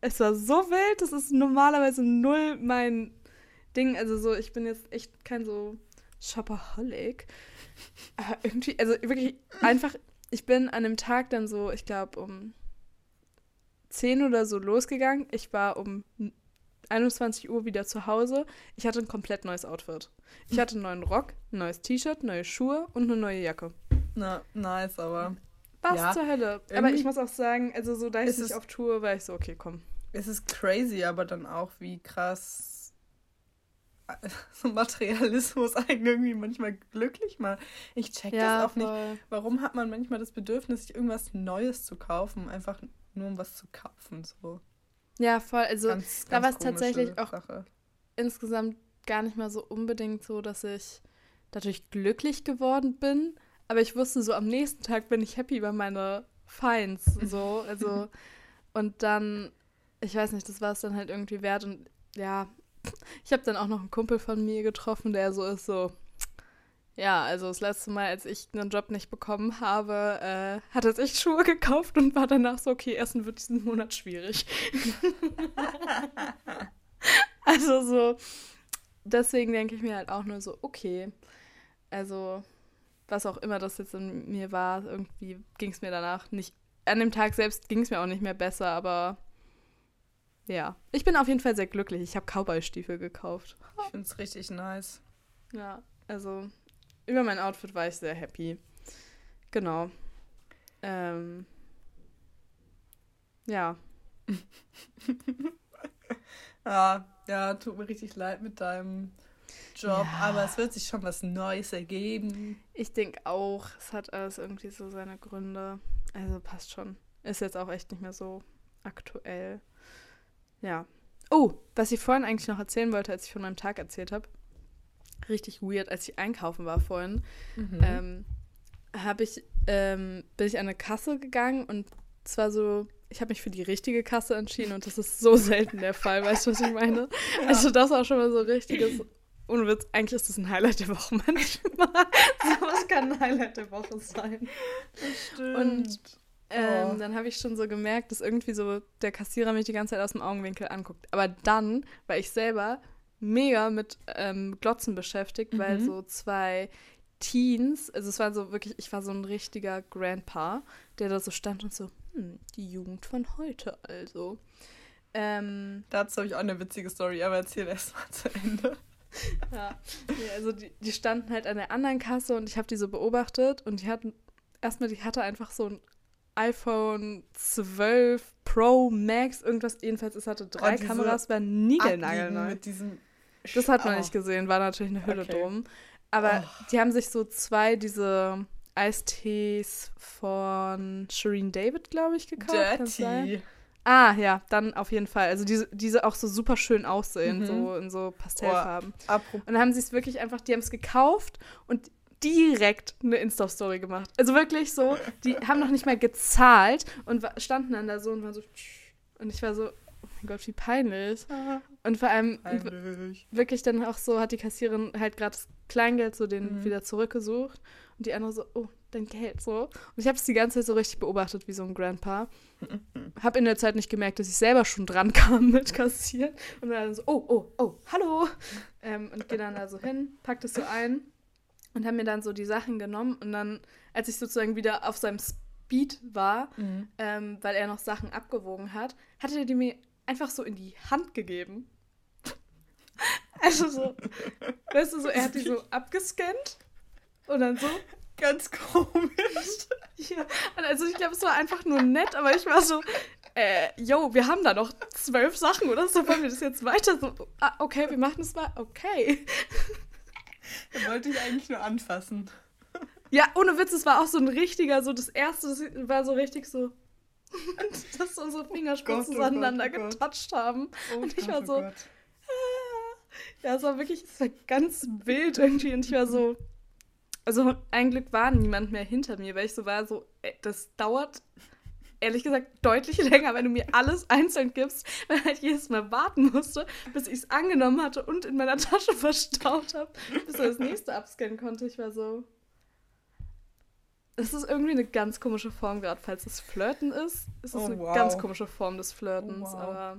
es war so wild, das ist normalerweise null mein Ding. Also so, ich bin jetzt echt kein so Shopaholic. Aber irgendwie, also wirklich einfach, ich bin an dem Tag dann so, ich glaube, um 10 oder so losgegangen. Ich war um 21 Uhr wieder zu Hause. Ich hatte ein komplett neues Outfit. Ich hatte einen neuen Rock, ein neues T-Shirt, neue Schuhe und eine neue Jacke. Na, nice, aber. Was ja, zur Hölle? Aber ich muss auch sagen, also so da ich nicht auf Tour, war ich so, okay, komm. Es ist crazy, aber dann auch, wie krass so Materialismus einen irgendwie manchmal glücklich macht. Ich check ja, das auch voll. nicht. Warum hat man manchmal das Bedürfnis, sich irgendwas Neues zu kaufen, einfach nur um was zu kaufen, so. Ja, voll. Also ganz, da war es tatsächlich auch Sache. insgesamt gar nicht mal so unbedingt so, dass ich dadurch glücklich geworden bin. Aber ich wusste so, am nächsten Tag bin ich happy über meine Finds. So, also, und dann, ich weiß nicht, das war es dann halt irgendwie wert. Und ja, ich habe dann auch noch einen Kumpel von mir getroffen, der so ist, so, ja, also das letzte Mal, als ich einen Job nicht bekommen habe, äh, hat er sich Schuhe gekauft und war danach so, okay, Essen wird diesen Monat schwierig. also so, deswegen denke ich mir halt auch nur so, okay, also was auch immer das jetzt in mir war, irgendwie ging es mir danach nicht, an dem Tag selbst ging es mir auch nicht mehr besser, aber ja, ich bin auf jeden Fall sehr glücklich. Ich habe Cowboy-Stiefel gekauft. Ich finde es richtig nice. Ja, also über mein Outfit war ich sehr happy. Genau. Ähm, ja. ja. Ja, tut mir richtig leid mit deinem Job, ja. aber es wird sich schon was Neues ergeben. Ich denke auch, es hat alles irgendwie so seine Gründe. Also passt schon. Ist jetzt auch echt nicht mehr so aktuell. Ja. Oh, was ich vorhin eigentlich noch erzählen wollte, als ich von meinem Tag erzählt habe richtig weird, als ich einkaufen war vorhin, mhm. ähm, habe ich, ähm, bin ich an eine Kasse gegangen und zwar so, ich habe mich für die richtige Kasse entschieden und das ist so selten der Fall, weißt du, was ich meine? Ja. Also das war schon mal so richtiges, ohne Witz, eigentlich ist das ein Highlight der Woche manchmal. was kann ein Highlight der Woche sein. Das stimmt. Und ähm, oh. dann habe ich schon so gemerkt, dass irgendwie so der Kassierer mich die ganze Zeit aus dem Augenwinkel anguckt. Aber dann, weil ich selber mega mit ähm, Glotzen beschäftigt, mhm. weil so zwei Teens, also es war so wirklich, ich war so ein richtiger Grandpa, der da so stand und so, hm, die Jugend von heute also. Ähm, Dazu habe ich auch eine witzige Story, aber erzähl erst mal zu Ende. ja, nee, also die, die standen halt an der anderen Kasse und ich habe die so beobachtet und die hatten, erstmal, die hatte einfach so ein iPhone 12 Pro Max, irgendwas, jedenfalls, es hatte drei oh, Kameras, war niegelnagelneu. Mit diesem das hat man oh. nicht gesehen, war natürlich eine Hülle okay. drum. Aber oh. die haben sich so zwei diese Eistees von Shireen David, glaube ich, gekauft. Dirty. Ah, ja, dann auf jeden Fall. Also diese, diese auch so super schön aussehen, mhm. so in so Pastellfarben. Oh, und dann haben sie es wirklich einfach, die haben es gekauft und direkt eine Insta-Story gemacht. Also wirklich so, die haben noch nicht mal gezahlt und standen dann da so und waren so. Und ich war so, oh mein Gott, wie peinlich. Und vor allem wirklich dann auch so hat die Kassierin halt gerade das Kleingeld so den mhm. wieder zurückgesucht und die andere so, oh, dein Geld so. Und ich habe es die ganze Zeit so richtig beobachtet wie so ein Grandpa. Hab in der Zeit nicht gemerkt, dass ich selber schon dran kam mit Kassieren. Und dann so, oh, oh, oh, hallo. Ähm, und gehe dann da so hin, pack das so ein und habe mir dann so die Sachen genommen. Und dann, als ich sozusagen wieder auf seinem Speed war, mhm. ähm, weil er noch Sachen abgewogen hat, hatte er die mir einfach so in die Hand gegeben. Also so, weißt du, so, er hat die so abgescannt und dann so. Ganz komisch. Ja, also ich glaube, es war einfach nur nett, aber ich war so, äh, yo, wir haben da noch zwölf Sachen oder so, wollen wir das jetzt weiter so, ah, okay, wir machen es mal, okay. Da wollte ich eigentlich nur anfassen. Ja, ohne Witz, es war auch so ein richtiger, so das erste, das war so richtig so, dass unsere Fingerspitzen oh Gott, oh aneinander Gott, oh getoucht haben. Oh und ich Gott, war so. Ah. Ja, es war wirklich, es war ganz wild irgendwie. Und ich war so. Also, ein Glück war niemand mehr hinter mir, weil ich so war, so, ey, das dauert ehrlich gesagt deutlich länger, wenn du mir alles einzeln gibst, weil halt jedes Mal warten musste, bis ich es angenommen hatte und in meiner Tasche verstaut habe, bis er das nächste abscannen konnte. Ich war so, Es ist irgendwie eine ganz komische Form, gerade falls es Flirten ist. Es ist Oh, eine wow. ganz komische Form des Flirtens. Oh, wow. Aber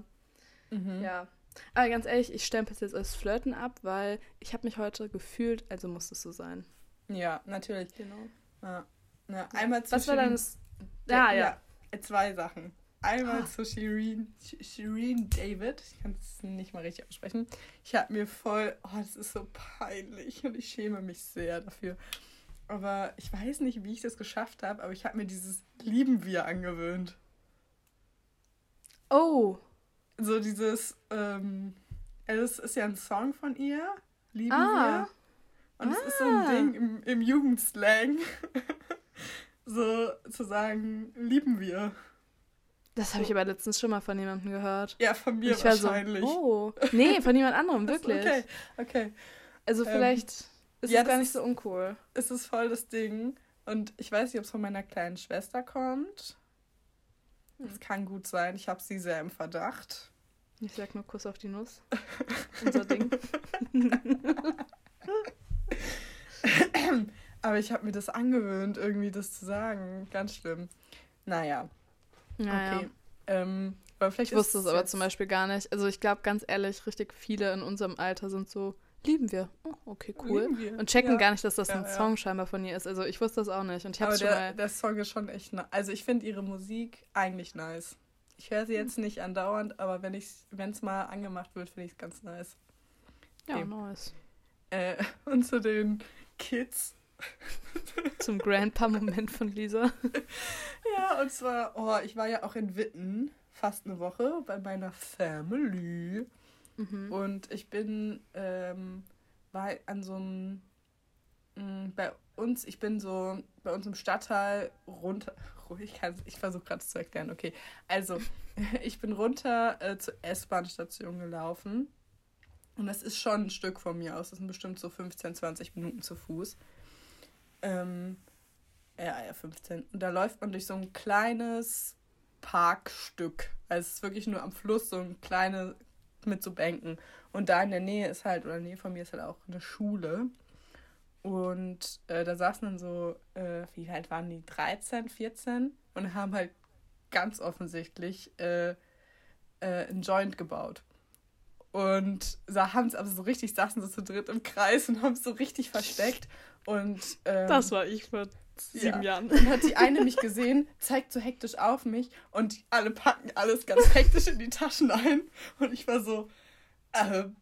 Mhm. ja. Aber ganz ehrlich, ich stempel es jetzt als Flirten ab, weil ich habe mich heute gefühlt, also muss es so sein. Ja, natürlich. Genau. Ja. Ja, einmal zu Was war Shirin- deines. Ja, ja. äh, Zwei Sachen. Einmal Ah. zu Shireen, Sh- Shireen David. Ich kann es nicht mal richtig aussprechen. Ich habe mir voll, oh, das ist so peinlich und ich schäme mich sehr dafür. Aber ich weiß nicht, wie ich das geschafft habe, aber ich habe mir dieses Lieben wir angewöhnt. Oh. So dieses, ähm, es ist ja ein Song von ihr, Lieben Ah. wir. Und es ist so ein Ah. Ding im, im Jugendslang, so zu sagen, lieben wir. Das habe ich aber letztens schon mal von jemandem gehört. Ja, von mir ich war wahrscheinlich. so, oh. Nee, von jemand anderem, wirklich. Okay, okay. Also Ähm, vielleicht ist ja, es gar nicht so uncool. Es ist voll das Ding. Und ich weiß nicht, ob es von meiner kleinen Schwester kommt. Es kann gut sein. Ich habe sie sehr im Verdacht. Ich sag nur Kuss auf die Nuss. Unser Ding. Aber ich habe mir das angewöhnt, irgendwie das zu sagen. Ganz schlimm. Naja, Naja. okay. Ähm, aber vielleicht Ich wusste es aber zum Beispiel gar nicht. Also ich glaube ganz ehrlich, richtig viele in unserem Alter sind so, lieben wir. Oh, okay, cool. Und checken Ja. gar nicht, dass das Ja, ein ja. Song scheinbar von ihr ist. Also ich wusste das auch nicht. Und ich habe Aber schon der, mal. der Song ist schon echt nice. Also ich finde ihre Musik eigentlich nice. Ich höre sie jetzt Hm. nicht andauernd, aber wenn es mal angemacht wird, finde ich es ganz nice. Ja, okay. nice. Äh, und zu den Kids. Zum Grandpa-Moment von Lisa. Ja, und zwar, oh, ich war ja auch in Witten fast eine Woche bei meiner Family. Mhm. Und ich bin, ähm, war an so einem, mh, bei uns, ich bin so bei uns im Stadtteil runter, ich, ich versuche gerade zu erklären, okay. Also, ich bin runter äh, zur S-Bahn-Station gelaufen. Und das ist schon ein Stück von mir aus. Das sind bestimmt so 15, 20 Minuten zu Fuß. Ähm, ja, ja, 15. Und da läuft man durch so ein kleines Parkstück. Also es ist wirklich nur am Fluss so ein kleines mit so Bänken. Und da in der Nähe ist halt, oder in der Nähe von mir ist halt auch eine Schule. Und äh, da saßen dann so, äh, wie alt waren die? 13, 14 und haben halt ganz offensichtlich äh, äh, einen Joint gebaut. Und haben es aber so richtig, saßen so zu dritt im Kreis und haben es so richtig versteckt. Und ähm, Das war ich vor sieben Ja. Jahren. dann hat die eine mich gesehen, zeigt so hektisch auf mich und alle packen alles ganz hektisch in die Taschen ein. Und ich war so, ähm,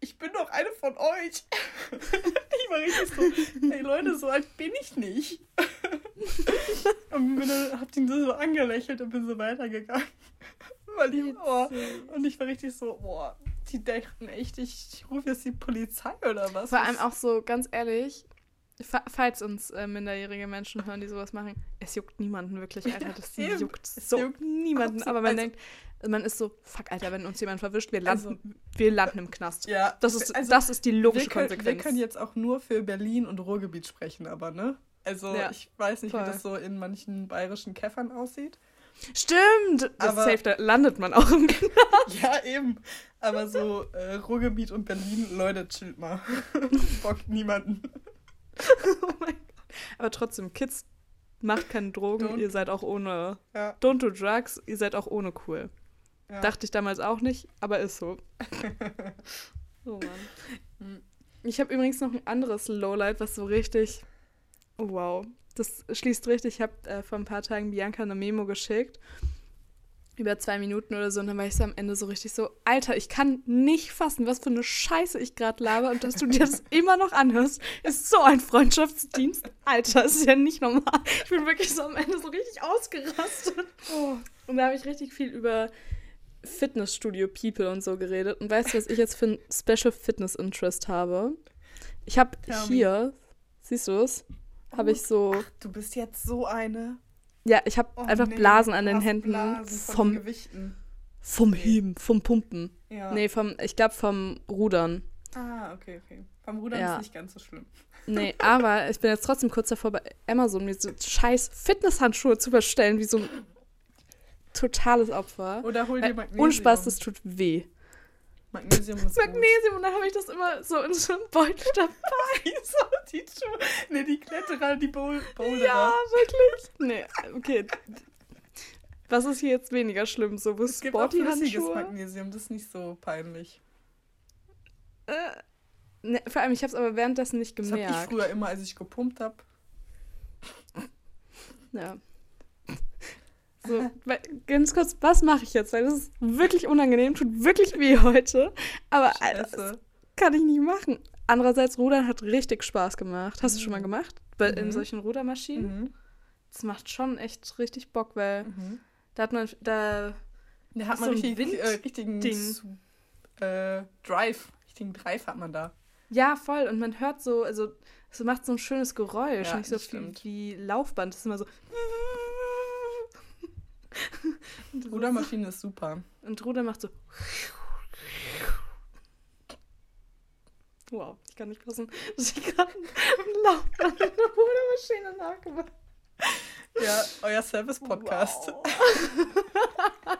ich bin doch eine von euch. ich war richtig so, hey Leute, so alt bin ich nicht. und bin dann, hab den so angelächelt und bin so weitergegangen. Weil ich, oh, und ich war richtig so, boah, die dachten echt, ich rufe jetzt die Polizei oder was? Vor allem auch so, ganz ehrlich, falls uns äh, minderjährige Menschen hören, die sowas machen, es juckt niemanden wirklich, Alter. Das eben. juckt Es so juckt niemanden. absolut- Aber man also- denkt, man ist so, fuck, Alter, wenn uns jemand verwischt, wir landen, Also- wir landen im Knast. Ja, Das ist, also- das ist die logische wir können, Konsequenz. Wir können jetzt auch nur für Berlin und Ruhrgebiet sprechen, aber ne? Also Ja, ich weiß nicht, voll. wie das so in manchen bayerischen Käffern aussieht. Stimmt! Das Aber- safe, da landet man auch im Knast. Ja, eben. Aber so äh, Ruhrgebiet und Berlin, Leute, chillt mal. Bockt niemanden. oh mein Gott. Aber trotzdem, Kids, macht keine Drogen, Don't- ihr seid auch ohne. Ja, Don't do drugs, ihr seid auch ohne cool. ja. Dachte ich damals auch nicht, aber ist so. oh Mann. Hm. Ich habe übrigens noch ein anderes Lowlight, was so richtig. Oh, wow. Das schließt richtig. Ich habe äh, vor ein paar Tagen Bianca eine Memo geschickt. Über zwei Minuten oder so. Und dann war ich so am Ende so richtig so: Alter, ich kann nicht fassen, was für eine Scheiße ich gerade laber. Und dass du dir das immer noch anhörst, ist so ein Freundschaftsdienst. Alter, das ist ja nicht normal. Ich bin wirklich so am Ende so richtig ausgerastet. Oh, Und da habe ich richtig viel über Fitnessstudio People und so geredet. Und weißt du, was ich jetzt für ein Special Fitness Interest habe? Ich habe hier, siehst du es? Habe ich so, du bist jetzt so eine. Ja, ich habe Oh, einfach nee, Blasen an den Händen Blasen vom, Gewichten. vom Heben, vom Pumpen. Ja. Nee, vom, ich glaube vom Rudern. Ah, okay, okay. Beim Rudern Ja. ist nicht ganz so schlimm. Nee, aber ich bin jetzt trotzdem kurz davor, bei Amazon mir so scheiß Fitnesshandschuhe zu bestellen, wie so ein totales Opfer. Oder hol dir Magnesium. Ohne Spaß, das tut weh. Magnesium ist Magnesium und dann habe ich das immer so in so einem Beutel dabei. so, die Schuhe. Ne, die Kletterer, die Bowl Boulderer. Ja, wirklich? Nee, okay. Was ist hier jetzt weniger schlimm? So, wo es gibt auch flüssiges? Magnesium, das ist nicht so peinlich. Äh, ne, vor allem, ich habe es aber währenddessen nicht Das habe ich gemerkt. früher immer, als ich gepumpt habe. Ja. So, ganz kurz, was mache ich jetzt? Weil das ist wirklich unangenehm, tut wirklich weh heute. Aber das Scheiße. kann ich nicht machen. Andererseits, Rudern hat richtig Spaß gemacht. Hast du schon mal gemacht? Bei, In Mhm. solchen Rudermaschinen? Mhm. Das macht schon echt richtig Bock, weil Mhm. da hat man, da, Da hat So man ein richtig, Wind- äh, richtigen Ding. Äh, Drive. Richtigen Drive hat man da. ja, voll. Und man hört so, also, es macht so ein schönes Geräusch, Ja, nicht so das viel wie Laufband. Das ist immer so. Rudermaschine ist super. Und Ruder macht so. Wow, ich kann nicht fassen, dass ich ein Laufband mit einer Rudermaschine nachgemacht Ja, euer Service-Podcast. Wow.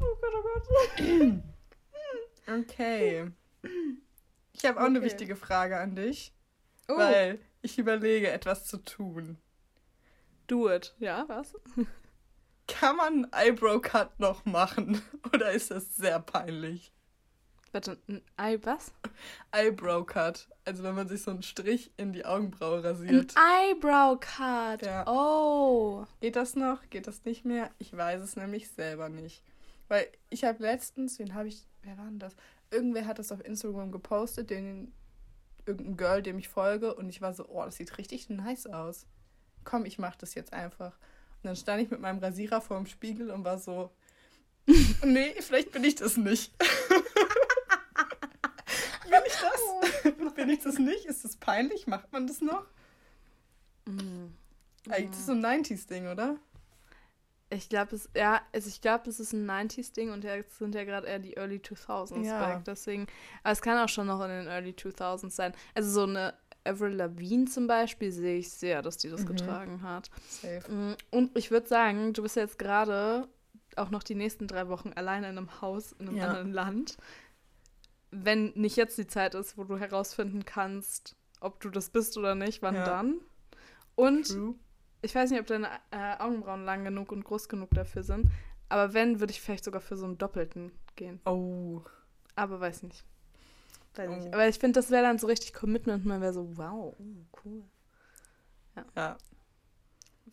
oh Gott, oh Gott. Okay. Ich habe auch eine Okay. wichtige Frage an dich, Oh, weil ich überlege, etwas zu tun. do it. Ja, was? Kann man einen Eyebrow-Cut noch machen? Oder ist das sehr peinlich? Warte, ein Ei, was? Eyebrow-Cut. Also wenn man sich so einen Strich in die Augenbraue Ein rasiert. Eyebrow-Cut. Ja. Oh. Geht das noch? Geht das nicht mehr? Ich weiß es nämlich selber nicht. Weil ich habe letztens, wen habe ich, wer war denn das? Irgendwer hat das auf Instagram gepostet, den irgendein Girl, dem ich folge und ich war so, oh, das sieht richtig nice aus. Komm, ich mach das jetzt einfach. Und dann stand ich mit meinem Rasierer vor dem Spiegel und war so, nee, vielleicht bin ich das nicht. bin ich das? bin ich das nicht? Ist das peinlich? Macht man das noch? Mm. Eigentlich ist das so ein 90s-Ding, oder? Ich glaube, es, ja, also ich glaube, es ist ein 90s-Ding und jetzt sind ja gerade eher die Early 2000s Ja. back, deswegen, aber es kann auch schon noch in den Early 2000s sein. Also so eine Avril Lavigne zum Beispiel sehe ich sehr, dass die das Mhm. getragen hat. Safe. Mm, Und ich würde sagen, du bist jetzt gerade auch noch die nächsten drei Wochen alleine in einem Haus in einem Ja. anderen Land. Wenn nicht jetzt die Zeit ist, wo du herausfinden kannst, ob du das bist oder nicht, wann Ja. dann? Und True. Ich weiß nicht, ob deine äh, Augenbrauen lang genug und groß genug dafür sind. Aber wenn, würde ich vielleicht sogar für so einen doppelten gehen. Oh. Aber weiß nicht. Weiß Oh. nicht. Aber ich finde, das wäre dann so richtig Commitment. Man wäre so, wow, oh, cool. Ja.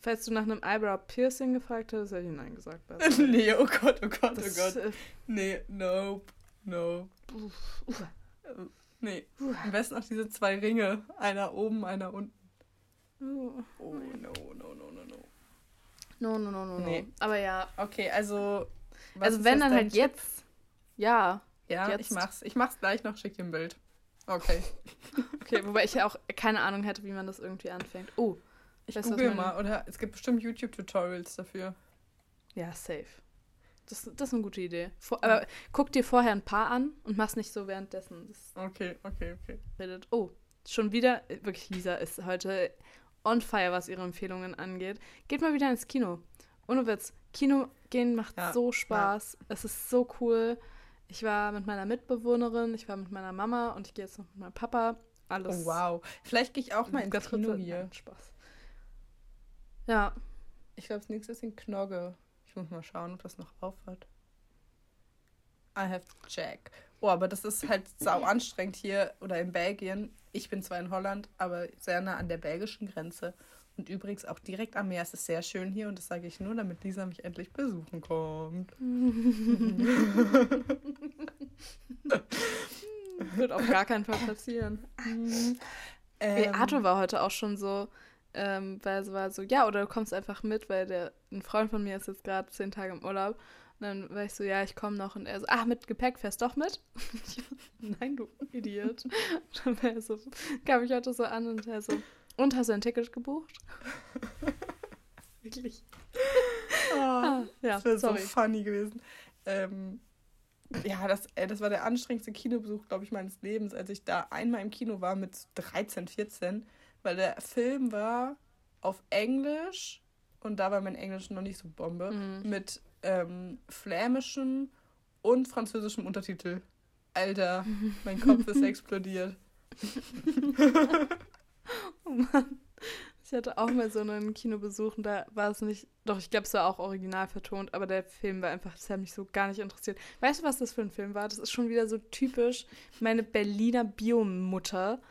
Falls du nach einem Eyebrow-Piercing gefragt hättest, hätte ich Nein gesagt. nee, oh Gott, oh Gott, oh Das, Gott. äh, Nee, nope, nope. uff, uff. Nee. Am besten noch diese zwei Ringe. Einer oben, einer unten. Oh. Oh, no, no, no, no, no. No, no, no, no, Nee. no. Aber ja. Okay, also. also wenn dann halt Tipp? jetzt. Ja. Ja, jetzt. ich mach's. Ich mach's gleich noch, schick dir ein Bild. Okay. Okay, wobei ich ja auch keine Ahnung hätte, wie man das irgendwie anfängt. Oh. Ich Weißt google meine- mal, oder? Es gibt bestimmt YouTube-Tutorials dafür. Ja, safe. Das, das ist eine gute Idee. Vor, aber guck dir vorher ein paar an und mach's nicht so währenddessen. Das Okay, okay, okay. redet. Oh, schon wieder. äh, Wirklich, Lisa ist heute on fire, was ihre Empfehlungen angeht. Geht mal wieder ins Kino. Ohne Witz. Kino gehen macht Ja, so Spaß. Es ist so cool. Ich war mit meiner Mitbewohnerin, ich war mit meiner Mama und ich gehe jetzt noch mit meinem Papa. Alles. Oh, wow. Vielleicht gehe ich auch mal ins Kino hier. Nein, Spaß. Ja, Ich glaube, das nächste ist in Knogge. Ich muss mal schauen, ob das noch auf hat. I have to check. Oh, aber das ist halt sau anstrengend hier oder in Belgien. Ich bin zwar in Holland, aber sehr nah an der belgischen Grenze. Und übrigens auch direkt am Meer. Es ist sehr schön hier und das sage ich nur, damit Lisa mich endlich besuchen kommt. wird auf gar keinen Fall passieren. Ähm, Arthur war heute auch schon so, ähm, weil es war so, ja, oder du kommst einfach mit, weil der ein Freund von mir ist jetzt gerade zehn Tage im Urlaub. Und dann war ich so, ja, ich komme noch. Und er so, ach, mit Gepäck fährst doch mit? Nein, du Idiot. Und dann war er so, kam ich heute so an und er so, und hast du ein Ticket gebucht? Wirklich. oh, Ah, ja, das wäre so funny gewesen. Ähm, ja, das, äh, das war der anstrengendste Kinobesuch, glaube ich, meines Lebens, als ich da einmal im Kino war mit 13, 14, weil der Film war auf Englisch und da war mein Englisch noch nicht so Bombe, Mhm. mit ähm, flämischem und französischem Untertitel. Alter, mein Kopf ist explodiert. Oh Mann. Ich hatte auch mal so einen Kinobesuch und da war es nicht, doch ich glaube, es war auch original vertont, aber der Film war einfach, das hat mich so gar nicht interessiert. Weißt du, was das für ein Film war? Das ist schon wieder so typisch meine Berliner Biomutter,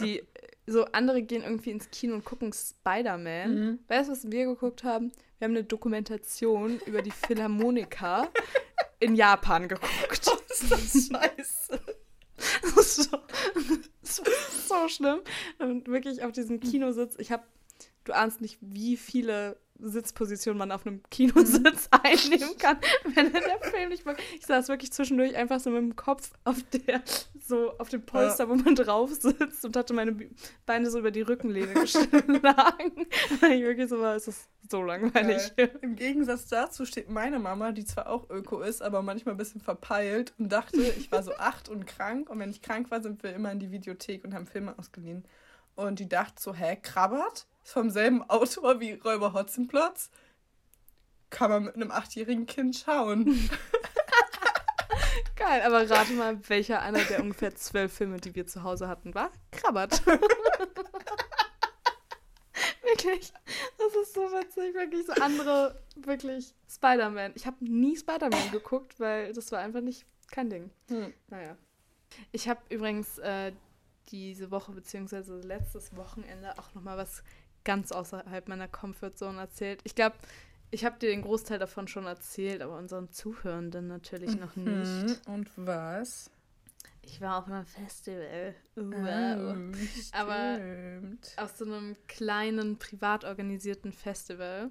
die so andere gehen irgendwie ins Kino und gucken Spider-Man. Mhm. Weißt du, was wir geguckt haben? Wir haben eine Dokumentation über die Philharmoniker in Japan geguckt. ist das scheiße. Das ist so, das ist so schlimm. Und wirklich auf diesem Kinositz, ich habe, du ahnst nicht, wie viele Sitzpositionen man auf einem Kinositz einnehmen kann, wenn der Film nicht mag. Ich saß wirklich zwischendurch einfach so mit dem Kopf auf der, so auf dem Polster, wo man drauf sitzt und hatte meine Beine so über die Rückenlehne geschlagen. Weil ich wirklich so war, es ist so langweilig. Geil. Im Gegensatz dazu steht meine Mama, die zwar auch Öko ist, aber manchmal ein bisschen verpeilt und dachte, ich war so acht und krank. Und wenn ich krank war, sind wir immer in die Videothek und haben Filme ausgeliehen. Und die dachte so, hä, Krabbert? Vom selben Autor wie Räuber Hotzenplotz? Kann man mit einem achtjährigen Kind schauen. Geil, aber rate mal, welcher einer der ungefähr zwölf Filme, die wir zu Hause hatten, war? Krabbert. wirklich. Das ist so witzig. Wirklich so andere, wirklich Spider-Man. Ich habe nie Spider-Man geguckt, weil das war einfach nicht kein Ding. Hm. Naja. Ich habe übrigens äh, diese Woche beziehungsweise letztes Wochenende auch noch mal was ganz außerhalb meiner Comfortzone erzählt. Ich glaube, ich habe dir den Großteil davon schon erzählt, aber unseren Zuhörenden natürlich noch nicht. Und was? Ich war auf einem Festival. Wow. Oh, Aber-. Auf so einem kleinen, privat organisierten Festival.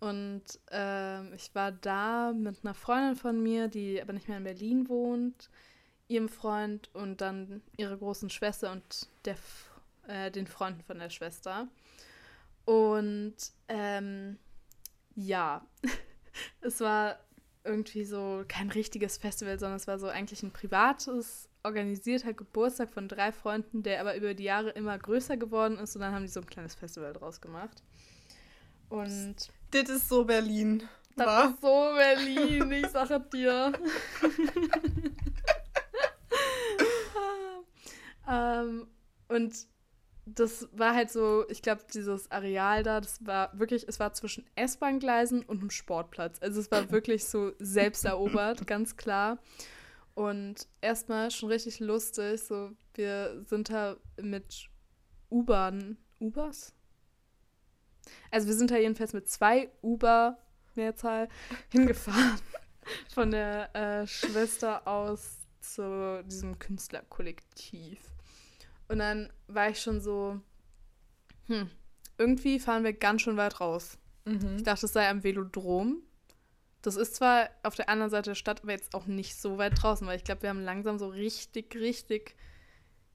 Und ähm, ich war da mit einer Freundin von mir, die aber nicht mehr in Berlin wohnt, ihrem Freund und dann ihrer großen Schwester und der, äh, den Freunden von der Schwester. Und ähm, ja, es war irgendwie so kein richtiges Festival, sondern es war so eigentlich ein privates, organisierter Geburtstag von drei Freunden, der aber über die Jahre immer größer geworden ist und dann haben die so ein kleines Festival draus gemacht. Und Das ist so Berlin. das wa? ist so Berlin, ich sage dir. ähm, und das war halt so, ich glaube, dieses Areal da, das war wirklich, es war zwischen S-Bahn-Gleisen und einem Sportplatz. Also es war wirklich so selbst erobert, ganz klar. Und erstmal schon richtig lustig, so wir sind da mit U-Bahn, Ubers? Also wir sind da jedenfalls mit zwei Uber, Mehrzahl, hingefahren. Von der äh, Schwester aus zu diesem Künstlerkollektiv. Und dann war ich schon so, hm, irgendwie fahren wir ganz schön weit raus. Mhm. Ich dachte, es sei am Velodrom. Das ist zwar auf der anderen Seite der Stadt, aber jetzt auch nicht so weit draußen, weil ich glaube, wir haben langsam so richtig, richtig.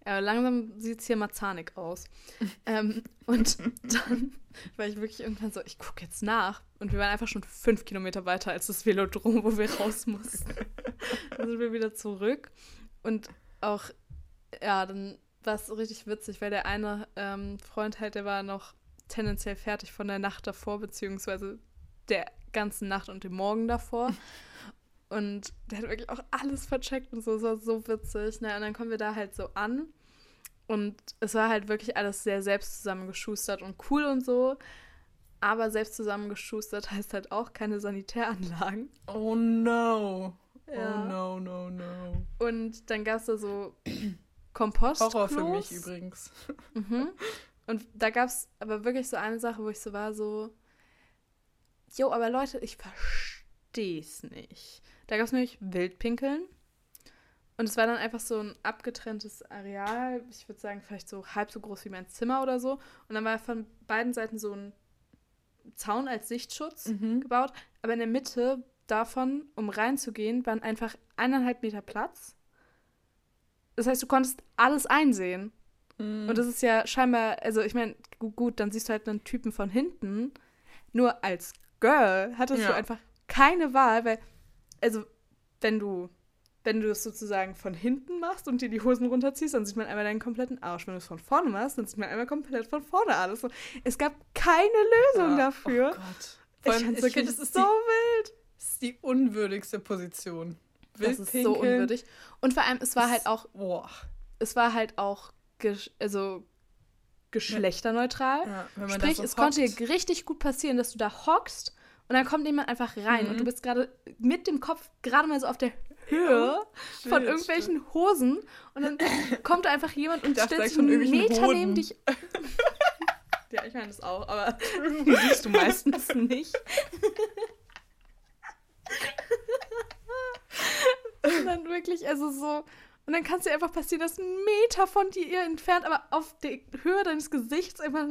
Ja, langsam sieht es hier marzahnig aus. ähm, und dann war ich wirklich irgendwann so, ich gucke jetzt nach. Und wir waren einfach schon fünf Kilometer weiter als das Velodrom, wo wir raus mussten. dann sind wir wieder zurück. Und auch, ja, dann war es so richtig witzig, weil der eine ähm, Freund halt, der war noch tendenziell fertig von der Nacht davor, beziehungsweise der ganzen Nacht und dem Morgen davor. Und der hat wirklich auch alles vercheckt und so, es war so witzig. Na, und dann kommen wir da halt so an. Und es war halt wirklich alles sehr selbst zusammengeschustert und cool und so. Aber selbst zusammengeschustert heißt halt auch keine Sanitäranlagen. Oh no. Ja. Oh no, no, no. Und dann gab es da so Kompostklos. Horror für mich übrigens. Mhm. Und da gab es aber wirklich so eine Sache, wo ich so war, so, jo, aber Leute, ich verstehe es nicht. Da gab es nämlich Wildpinkeln. Und es war dann einfach so ein abgetrenntes Areal, ich würde sagen, vielleicht so halb so groß wie mein Zimmer oder so. Und dann war von beiden Seiten so ein Zaun als Sichtschutz Mhm. gebaut. Aber in der Mitte davon, um reinzugehen, waren einfach eineinhalb Meter Platz. Das heißt, du konntest alles einsehen. Mhm. Und das ist ja scheinbar, also ich meine, gut, dann siehst du halt einen Typen von hinten. Nur als Girl hattest Ja. du einfach keine Wahl, weil, also wenn du wenn du es sozusagen von hinten machst und dir die Hosen runterziehst, dann sieht man einmal deinen kompletten Arsch. Wenn du es von vorne machst, dann sieht man einmal komplett von vorne alles. Es gab keine Lösung ja. dafür. Oh Gott. Vor allem, ich, ich finde, das ist so die, wild. Das ist die unwürdigste Position. Wild das ist pinkeln. so unwürdig. Und vor allem, es war halt auch. Boah. Es war halt auch also geschlechterneutral. Ja, Sprich, so es konnte dir richtig gut passieren, dass du da hockst und dann kommt jemand einfach rein mhm. und du bist gerade mit dem Kopf gerade mal so auf der Höhe oh, von irgendwelchen stimmt. Hosen und dann kommt da einfach jemand und stellt sich einen Meter Hoden. neben dich. ja, ich meine das auch, aber siehst du meistens nicht. und dann wirklich, also so. Und dann kann es dir einfach passieren, dass ein Meter von dir entfernt, aber auf der Höhe deines Gesichts einfach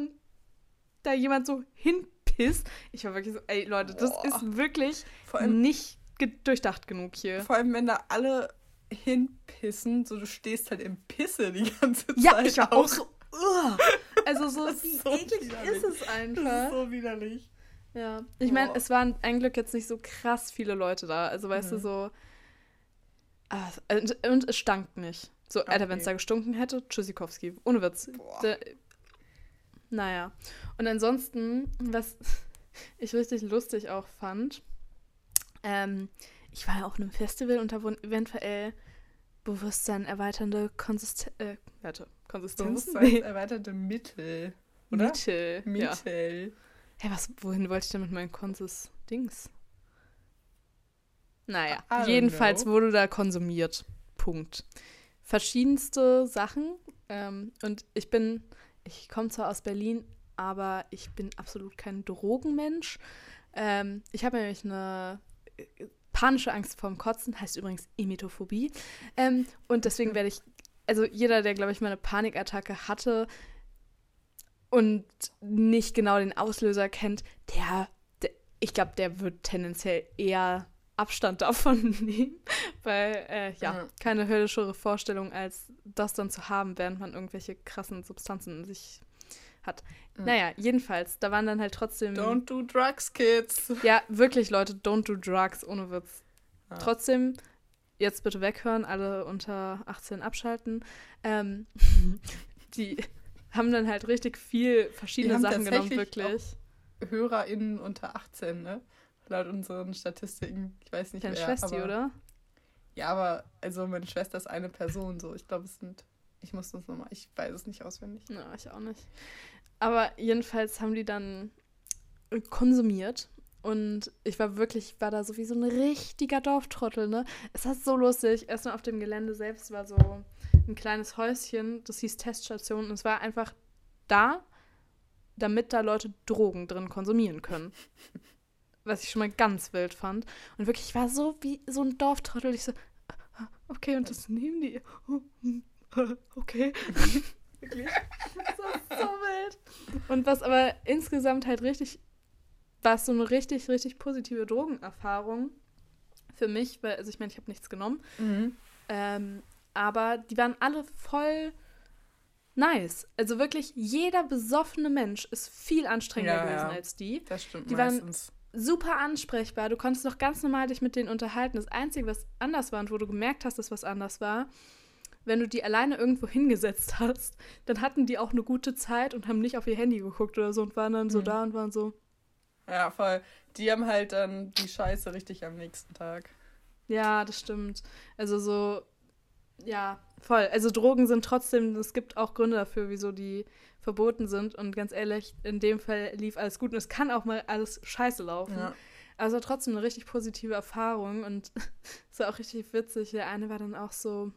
da jemand so hinpisst. Ich war wirklich so, ey Leute, das Boah. ist wirklich nicht durchdacht genug hier. Vor allem, wenn da alle hinpissen, so du stehst halt im Pisse die ganze Zeit. Ja, ich war auch so. Uh. Also so, wie so eklig widerlich. ist es einfach. Das ist so widerlich. Ja. Ich meine, es waren ein Glück jetzt nicht so krass viele Leute da. Also weißt mhm. du, so. Ah, und es stank nicht. So, okay. Alter, wenn es da gestunken hätte, Tschüssikowski. Ohne Witz. Der, naja. Und ansonsten, was ich richtig lustig auch fand, ähm, ich war ja auf einem Festival und da wurden eventuell Bewusstsein erweiternde Konsisten äh, warte, Konsistenzen? Bewusstsein erweiternde Mittel, oder? Mittel. Mittel. Ja. Hey, was, wohin wollte ich denn mit meinen Konsis-Dings? Naja, jedenfalls know. wurde da konsumiert. Punkt. Verschiedenste Sachen. Ähm, und ich bin, ich komme zwar aus Berlin, aber ich bin absolut kein Drogenmensch. Ähm, ich habe nämlich eine panische Angst vorm Kotzen, heißt übrigens Emetophobie. Ähm, und deswegen werde ich, also jeder, der, glaube ich, mal eine Panikattacke hatte und nicht genau den Auslöser kennt, der, der ich glaube, der wird tendenziell eher Abstand davon nehmen, weil, äh, ja, mhm. keine höllischere Vorstellung, als das dann zu haben, während man irgendwelche krassen Substanzen in sich hat. Mhm. Naja, jedenfalls, da waren dann halt trotzdem. Don't do drugs, kids. Ja, wirklich, Leute, don't do drugs, ohne Witz. Ja. Trotzdem, jetzt bitte weghören, alle unter 18 abschalten. Ähm, die haben dann halt richtig viel verschiedene Sachen genommen, wirklich. HörerInnen unter 18, ne? Laut unseren Statistiken. Ich weiß nicht Deine wer. Schwester, aber, oder? Ja, aber also meine Schwester ist eine Person so. Ich glaube, es sind. Ich muss das nochmal. Ich weiß es nicht auswendig. Ja, ich auch nicht. Aber jedenfalls haben die dann konsumiert. Und ich war wirklich, war da so wie so ein richtiger Dorftrottel, ne? Es war so lustig. Erstmal auf dem Gelände selbst war so ein kleines Häuschen, das hieß Teststation. Und es war einfach da, damit da Leute Drogen drin konsumieren können. Was ich schon mal ganz wild fand. Und wirklich, ich war so wie so ein Dorftrottel. Ich so, okay, und das nehmen die. Okay. Wirklich. Das war so wild. Und was aber insgesamt halt richtig, war so eine richtig, richtig positive Drogenerfahrung für mich, weil, also ich meine, ich habe nichts genommen. Mhm. Ähm, aber die waren alle voll nice. Also wirklich, jeder besoffene Mensch ist viel anstrengender ja, gewesen ja. als die. Das stimmt die meistens. waren super ansprechbar. Du konntest noch ganz normal dich mit denen unterhalten. Das Einzige, was anders war und wo du gemerkt hast, dass was anders war, wenn du die alleine irgendwo hingesetzt hast, dann hatten die auch eine gute Zeit und haben nicht auf ihr Handy geguckt oder so und waren dann so mhm. da und waren so. Ja, voll. Die haben halt dann die Scheiße richtig am nächsten Tag. Ja, das stimmt. Also so, ja, voll. Also Drogen sind trotzdem, es gibt auch Gründe dafür, wieso die verboten sind. Und ganz ehrlich, in dem Fall lief alles gut und es kann auch mal alles scheiße laufen. Ja. Also trotzdem eine richtig positive Erfahrung und es war auch richtig witzig. Der eine war dann auch so,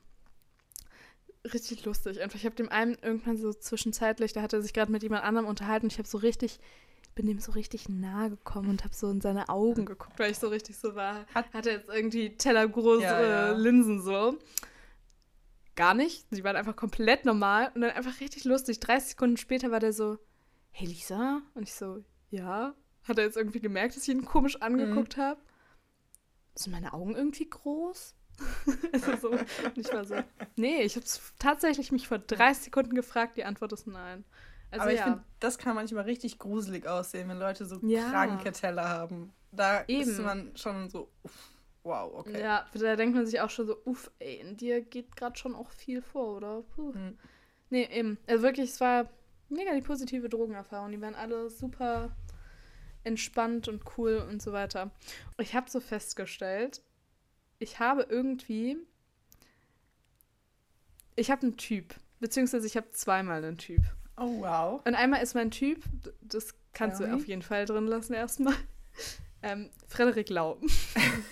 richtig lustig. Einfach, ich habe dem einen irgendwann so zwischenzeitlich, da hat er sich gerade mit jemand anderem unterhalten und ich habe so richtig, bin dem so richtig nahe gekommen und habe so in seine Augen geguckt, weil ich so richtig so war. Hat, er jetzt irgendwie tellergroße ja, ja. Linsen so. Gar nicht. Sie waren einfach komplett normal und dann einfach richtig lustig. 30 Sekunden später war der so, hey Lisa? Und ich so, ja. Hat er jetzt irgendwie gemerkt, dass ich ihn komisch angeguckt mhm. habe? Sind meine Augen irgendwie groß? also so, ich war so, nee, ich habe tatsächlich mich vor 30 Sekunden gefragt, die Antwort ist nein. Also, Aber ich ja. finde, das kann manchmal richtig gruselig aussehen, wenn Leute so ja. kranke Teller haben. Da Eben. ist man schon so. Uff. Wow, okay. Ja, da denkt man sich auch schon so, uff, ey, in dir geht gerade schon auch viel vor, oder? Puh. Mhm. Nee, eben. Also wirklich, es war mega die positive Drogenerfahrung. Die waren alle super entspannt und cool und so weiter. Und ich habe so festgestellt, ich habe irgendwie, ich habe einen Typ, beziehungsweise ich habe zweimal einen Typ. Oh, wow. Und einmal ist mein Typ, das kannst Ja. du auf jeden Fall drin lassen erstmal, ähm, Frederik Lau.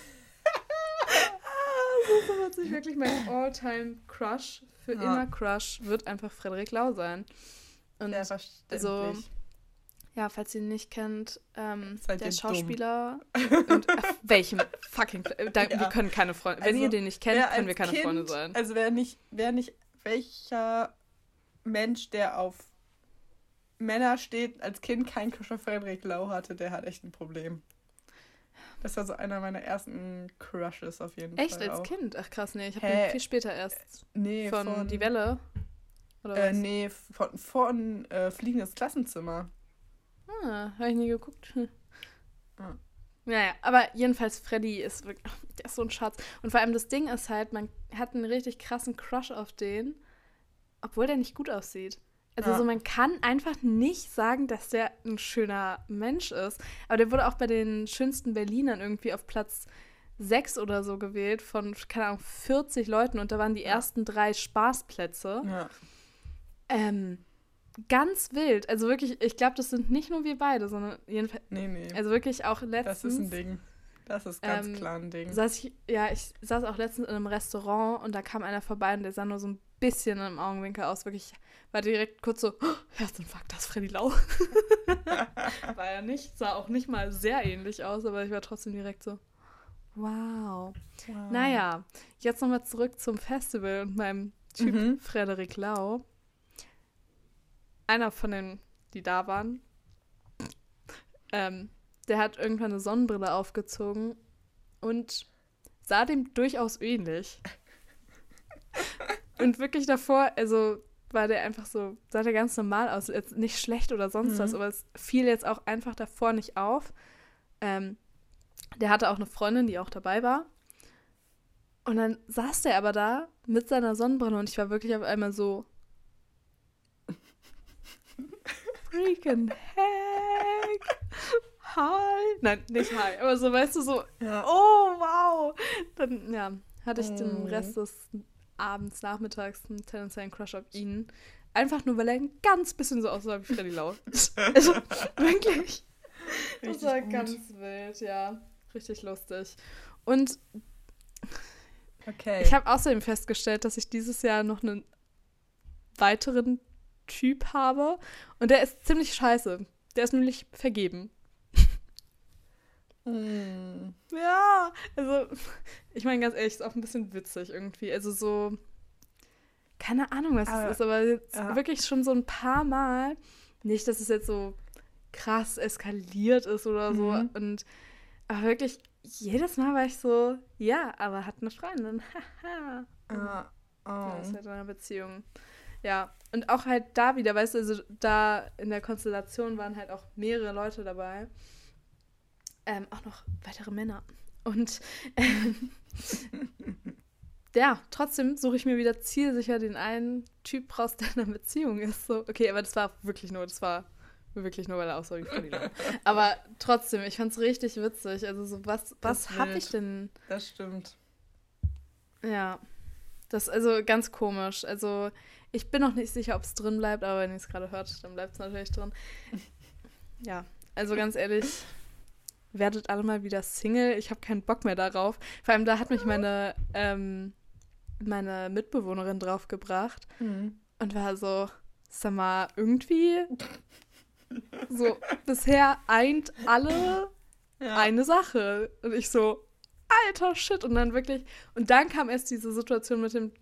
ist wirklich mein All-Time-Crush. Für Ja. immer Crush wird einfach Frederik Lau sein. Und Sehr also, ja, falls ihr ihn nicht kennt, ähm, der Schauspieler und auf welchem fucking da, Wir Ja. können keine Freunde. Wenn Also, ihr den nicht kennt, können wir keine kind, Freunde sein. Also wer nicht, wer nicht, welcher Mensch, der auf Männer steht, als Kind kein Crush auf Frederik Lau hatte, der hat echt ein Problem. Das war so einer meiner ersten Crushes auf jeden Echt, Fall. als auch. Kind? Ach krass, nee, ich habe den viel später erst Nee, von, von, Die Welle. Oder Äh, was? nee, von, von äh, Fliegendes Klassenzimmer. Ah, habe ich nie geguckt. Hm. Ah. Naja, aber jedenfalls Freddy ist wirklich, der ist so ein Schatz. Und vor allem das Ding ist halt, man hat einen richtig krassen Crush auf den, obwohl der nicht gut aussieht. Also Ja. so, man kann einfach nicht sagen, dass der ein schöner Mensch ist. Aber der wurde auch bei den schönsten Berlinern irgendwie auf Platz 6 oder so gewählt von, keine Ahnung, 40 Leuten. Und da waren die Ja. ersten drei Spaßplätze. Ja. Ähm, ganz wild. Also wirklich, ich glaube, das sind nicht nur wir beide, sondern jedenfalls, Nee, nee. also wirklich auch letztens. das ist ein Ding. Das ist ganz ähm, klar ein Ding. Saß ich, ja, ich saß auch letztens in einem Restaurant und da kam einer vorbei und der sah nur so ein bisschen im Augenwinkel aus. Wirklich, war direkt kurz so, oh, Herzinfarkt, das ist Freddy Lau. war er nicht, sah auch nicht mal sehr ähnlich aus, aber ich war trotzdem direkt so, wow. Wow. Naja, jetzt nochmal zurück zum Festival und meinem Typ Mhm. Frederik Lau. Einer von den, die da waren, ähm, der hat irgendwann eine Sonnenbrille aufgezogen und sah dem durchaus ähnlich. und wirklich davor, also war der einfach so, sah der ganz normal aus, jetzt nicht schlecht oder sonst Mhm. was, aber es fiel jetzt auch einfach davor nicht auf. Ähm, der hatte auch eine Freundin, die auch dabei war. Und dann saß der aber da mit seiner Sonnenbrille und ich war wirklich auf einmal so. Freaking heck! Hi! Nein, nicht hi, aber so, weißt du, so, Ja. oh wow! Dann, ja, hatte ich den Oh. Rest des Abends, Nachmittags einen tendenziellen Crush auf ihn. Einfach nur, weil er ein ganz bisschen so aussah wie Freddy Lau. also, wirklich. Das Richtig war gut. ganz wild, ja. Richtig lustig. Und Okay. ich habe außerdem festgestellt, dass ich dieses Jahr noch einen weiteren Typ habe. Und der ist ziemlich scheiße. Der ist nämlich vergeben. Hm. Ja, also, ich meine ganz ehrlich, ist auch ein bisschen witzig irgendwie. Also so, keine Ahnung, was Aber- es ist, aber jetzt ja. wirklich schon so ein paar Mal. Nicht, dass es jetzt so krass eskaliert ist oder so. Mhm. Und aber wirklich, jedes Mal war ich so, ja, aber hat eine Freundin. Haha. Ah, Ja, oh. ist halt in einer Beziehung. Ja, und auch halt da wieder, weißt du, also da in der Konstellation waren halt auch mehrere Leute dabei. Ähm, auch noch weitere Männer. Und ähm, ja, trotzdem suche ich mir wieder zielsicher den einen Typ raus, der in einer Beziehung ist. So, okay, aber das war wirklich nur, das war wirklich nur, weil er wie Freddy Lau. Aber trotzdem, ich fand es richtig witzig. Also so, was, was habe ich denn Das stimmt. ja. Das ist also ganz komisch. Also, ich bin noch nicht sicher, ob es drin bleibt, aber wenn ihr es gerade hört, dann bleibt es natürlich drin. Ja, also ganz ehrlich, werdet alle mal wieder Single. Ich habe keinen Bock mehr darauf. Vor allem, da hat mich meine, ähm, meine Mitbewohnerin draufgebracht Mhm. und war so, sag mal, irgendwie so, bisher eint alle Ja. eine Sache. Und ich so, alter Shit. Und dann wirklich, und dann kam erst diese Situation mit dem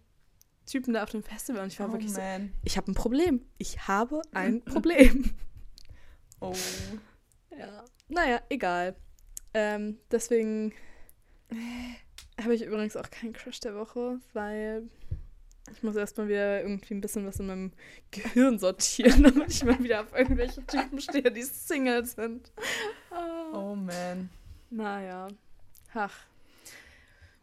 Typen da auf dem Festival und ich war oh wirklich so, man. ich habe ein Problem. Ich habe ein Problem. Oh. ja. Naja, egal. Ähm, deswegen habe ich übrigens auch keinen Crush der Woche, weil ich muss erstmal wieder irgendwie ein bisschen was in meinem Gehirn sortieren, damit ich mal wieder auf irgendwelche Typen stehe, die Single sind. Ah. Oh man. Naja. Ach.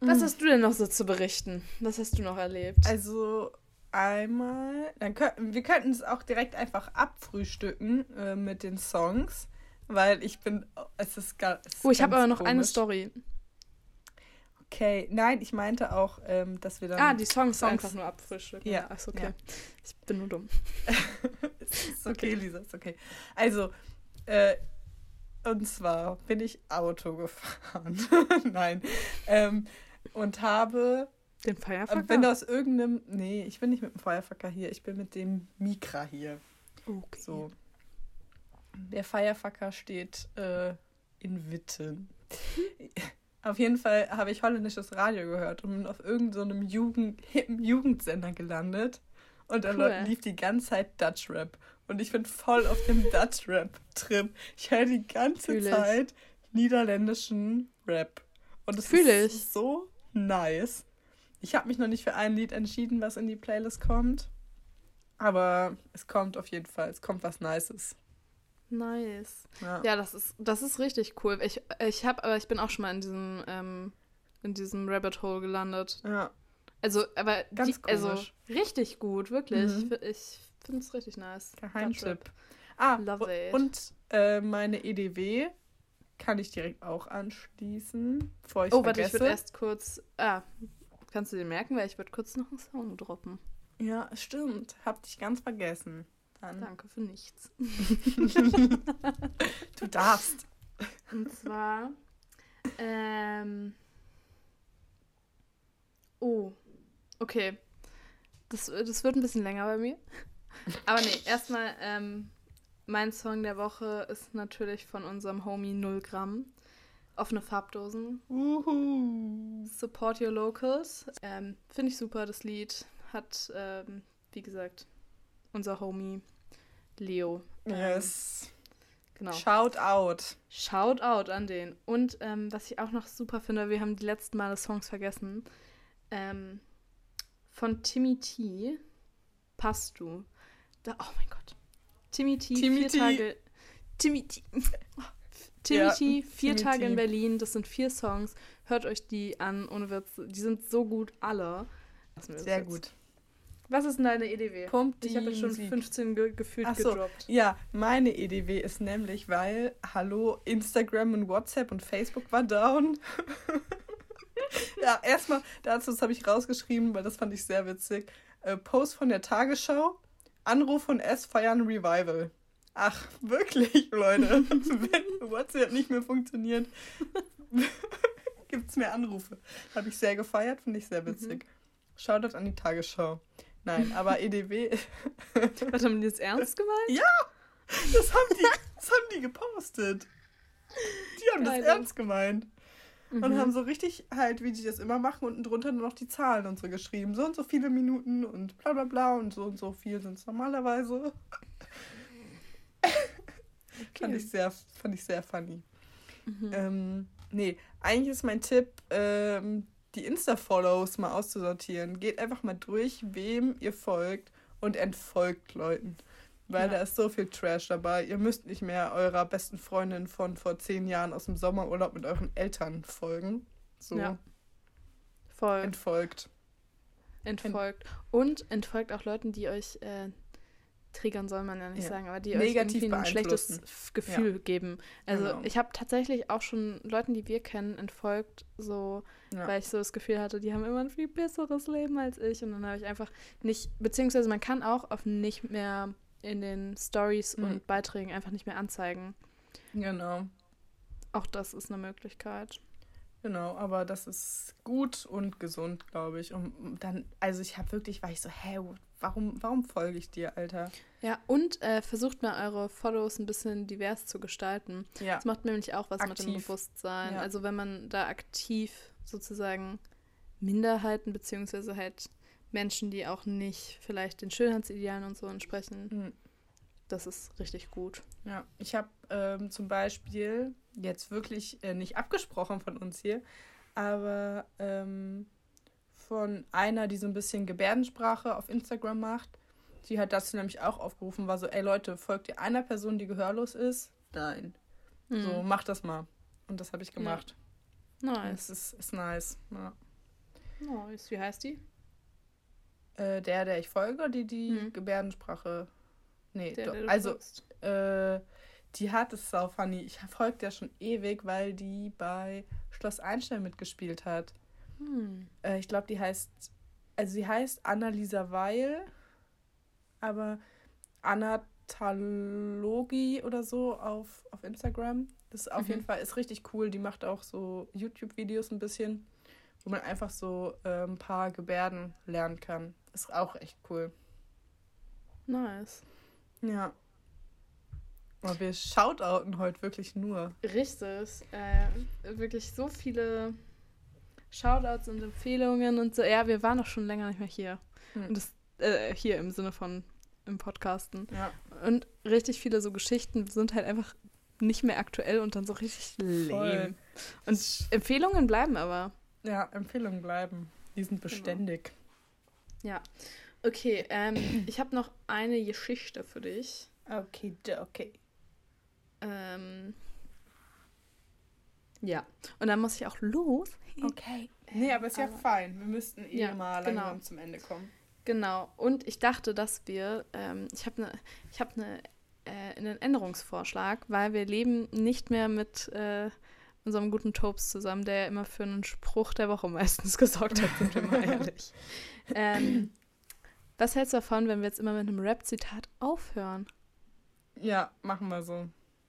Was hast du denn noch so zu berichten? Was hast du noch erlebt? Also einmal, dann könnten wir könnten es auch direkt einfach abfrühstücken äh, mit den Songs, weil ich bin, es ist gar. Es ist oh, ich habe aber noch eine komisch. Story. Okay, nein, ich meinte auch, ähm, dass wir dann. Ah, die Songs, Songs- einfach nur abfrühstücken. Ja, Achso, okay. ja. Ich bin nur dumm. ist okay, Lisa, ist okay. Also, äh, und zwar bin ich Auto gefahren. Nein. Ähm, und habe, Den Feierfacker? bin aus irgendeinem, nee, ich bin nicht mit dem Firefucker hier, ich bin mit dem Mikra hier. okay. So. Der Firefucker steht äh, in Witten. Auf jeden Fall habe ich holländisches Radio gehört und bin auf irgendeinem so Jugend, hippen Jugendsender gelandet. Und da Cool. lief die ganze Zeit Dutch Rap. Und ich bin voll auf dem Dutch Rap-Trip. Ich höre die ganze Fühl ich. Zeit niederländischen Rap. Und es ist ich. so nice. Ich habe mich noch nicht für ein Lied entschieden, was in die Playlist kommt. Aber es kommt auf jeden Fall. Es kommt was Nices. Nice. Ja. Ja, das ist, das ist richtig cool. Ich, ich habe, aber ich bin auch schon mal in diesem, ähm, in diesem Rabbit Hole gelandet. ja. Also, aber Ganz die, also richtig gut, wirklich. Mhm. Ich, ich finde es richtig nice. Geheimtipp. Ah, Love it. und äh, meine EDW kann ich direkt auch anschließen, bevor ich Oh, warte, ich vergesse. würde erst kurz. Ah, kannst du dir merken, weil ich würde kurz noch einen Song droppen. ja, stimmt. Hab dich ganz vergessen. Dann. Danke für nichts. Du darfst. Und zwar. Ähm. Oh. Okay. Das, das wird ein bisschen länger bei mir. Aber nee, erstmal, ähm, mein Song der Woche ist natürlich von unserem Homie 0 Gramm. Offene Farbdosen. Uhu. Support Your Locals. Ähm, Finde ich super, das Lied. Hat, ähm, wie gesagt, unser Homie Leo. Ähm, Yes. Genau. Shout out. Shout out an den. Und ähm, was ich auch noch super finde, wir haben die letzten Male Songs vergessen. Ähm, von Timmy T. Passt du. Da, oh mein Gott. Timmy T. Timmy vier T. Tage. Timmy T. Timmy Ja, T. Vier Timmy Tage T. in Berlin. Das sind vier Songs. Hört euch die an, ohne Witz. Die sind so gut, alle. Sehr gut. Was ist denn deine EDW? Pumpt Ich habe jetzt schon Musik. 15 ge gefühlt Ach so. gedroppt. Ja, meine EDW ist nämlich, weil, hallo, Instagram und WhatsApp und Facebook war down. ja, erstmal dazu, das habe ich rausgeschrieben, weil das fand ich sehr witzig. Äh, Post von der Tagesschau, Anruf von S feiern Revival. Ach, wirklich, Leute. Wenn WhatsApp nicht mehr funktioniert, gibt es mehr Anrufe. Habe ich sehr gefeiert, finde ich sehr witzig. Shoutout an die Tagesschau. Nein, aber EDW Was haben die jetzt ernst gemeint? Das haben die, das haben die gepostet. Die haben Geil. das ernst gemeint. Und Mhm. haben so richtig halt, wie die das immer machen, unten drunter nur noch die Zahlen und so geschrieben. So und so viele Minuten und bla bla bla und so und so viel sind es normalerweise. Fand ich sehr, fand ich sehr funny. Mhm. Ähm, nee, eigentlich ist mein Tipp, ähm, die Insta-Follows mal auszusortieren. Geht einfach mal durch, wem ihr folgt und entfolgt Leuten. Weil Ja. da ist so viel Trash dabei. Ihr müsst nicht mehr eurer besten Freundin von vor zehn Jahren aus dem Sommerurlaub mit euren Eltern folgen. So, Ja. Voll. entfolgt. entfolgt. Und entfolgt auch Leuten, die euch äh, triggern, soll man ja nicht Ja. sagen, aber die Negativ euch irgendwie ein schlechtes Gefühl geben. Also Genau. ich habe tatsächlich auch schon Leuten, die wir kennen, entfolgt, so, Ja. weil ich so das Gefühl hatte, die haben immer ein viel besseres Leben als ich. Und dann habe ich einfach nicht, beziehungsweise man kann auch auf nicht mehr in den Stories Mhm. und Beiträgen einfach nicht mehr anzeigen. Genau. Auch das ist eine Möglichkeit. Genau, aber das ist gut und gesund, glaube ich. Und dann, also ich habe wirklich, war ich so, hä, warum, warum folge ich dir, Alter? Ja, und äh, versucht mal eure Follows ein bisschen divers zu gestalten. Ja. Das macht nämlich auch was mit dem Aktiv. Bewusstsein. Ja. Also wenn man da aktiv sozusagen Minderheiten beziehungsweise halt Menschen, die auch nicht vielleicht den Schönheitsidealen und so entsprechen, Mhm. das ist richtig gut. Ja, ich habe ähm, zum Beispiel jetzt wirklich äh, nicht abgesprochen von uns hier, aber ähm, von einer, die so ein bisschen Gebärdensprache auf Instagram macht, die hat dazu nämlich auch aufgerufen, war so, ey Leute, folgt ihr einer Person, die gehörlos ist? Nein. So, Mhm. macht das mal. Und das habe ich gemacht. Nice. Es ist, ist nice. Ja. Nice. Wie heißt die? Äh, der, der ich folge, die die Mhm. Gebärdensprache. Nee, Der, der du also äh, die hat es sau funny. Ich folge der schon ewig, weil die bei Schloss Einstein mitgespielt hat. Hm. Äh, ich glaube, die heißt, also sie heißt Annalisa Weil, aber Anatologie oder so auf, auf Instagram. Das ist auf Mhm. jeden Fall ist richtig cool. Die macht auch so YouTube-Videos ein bisschen, wo man einfach so äh, ein paar Gebärden lernen kann. Ist auch echt cool. Nice. Ja. Aber wir shoutouten heute wirklich nur. Richtig. Äh, wirklich so viele Shoutouts und Empfehlungen und so. Ja, wir waren auch schon länger nicht mehr hier. Hm. Und das, äh, hier im Sinne von im Podcasten. Ja. Und richtig viele so Geschichten sind halt einfach nicht mehr aktuell und dann so richtig lame. Und Empfehlungen bleiben aber. Ja, Empfehlungen bleiben. Die sind beständig. Ja. Okay, ähm, ich habe noch eine Geschichte für dich. Okay, okay. Ähm, ja. Und dann muss ich auch los. Okay. Nee, aber ist ja Aber- fein. Wir müssten eh Ja, mal genau. langsam zum Ende kommen. Genau. Und ich dachte, dass wir, ähm, ich habe eine, ich habe eine, äh, einen Änderungsvorschlag, weil wir leben nicht mehr mit äh, unserem guten Topes zusammen, der ja immer für einen Spruch der Woche meistens gesorgt hat, sind wir mal ehrlich. Ähm, was hältst du davon, wenn wir jetzt immer mit einem Rap-Zitat aufhören? Ja, machen wir so.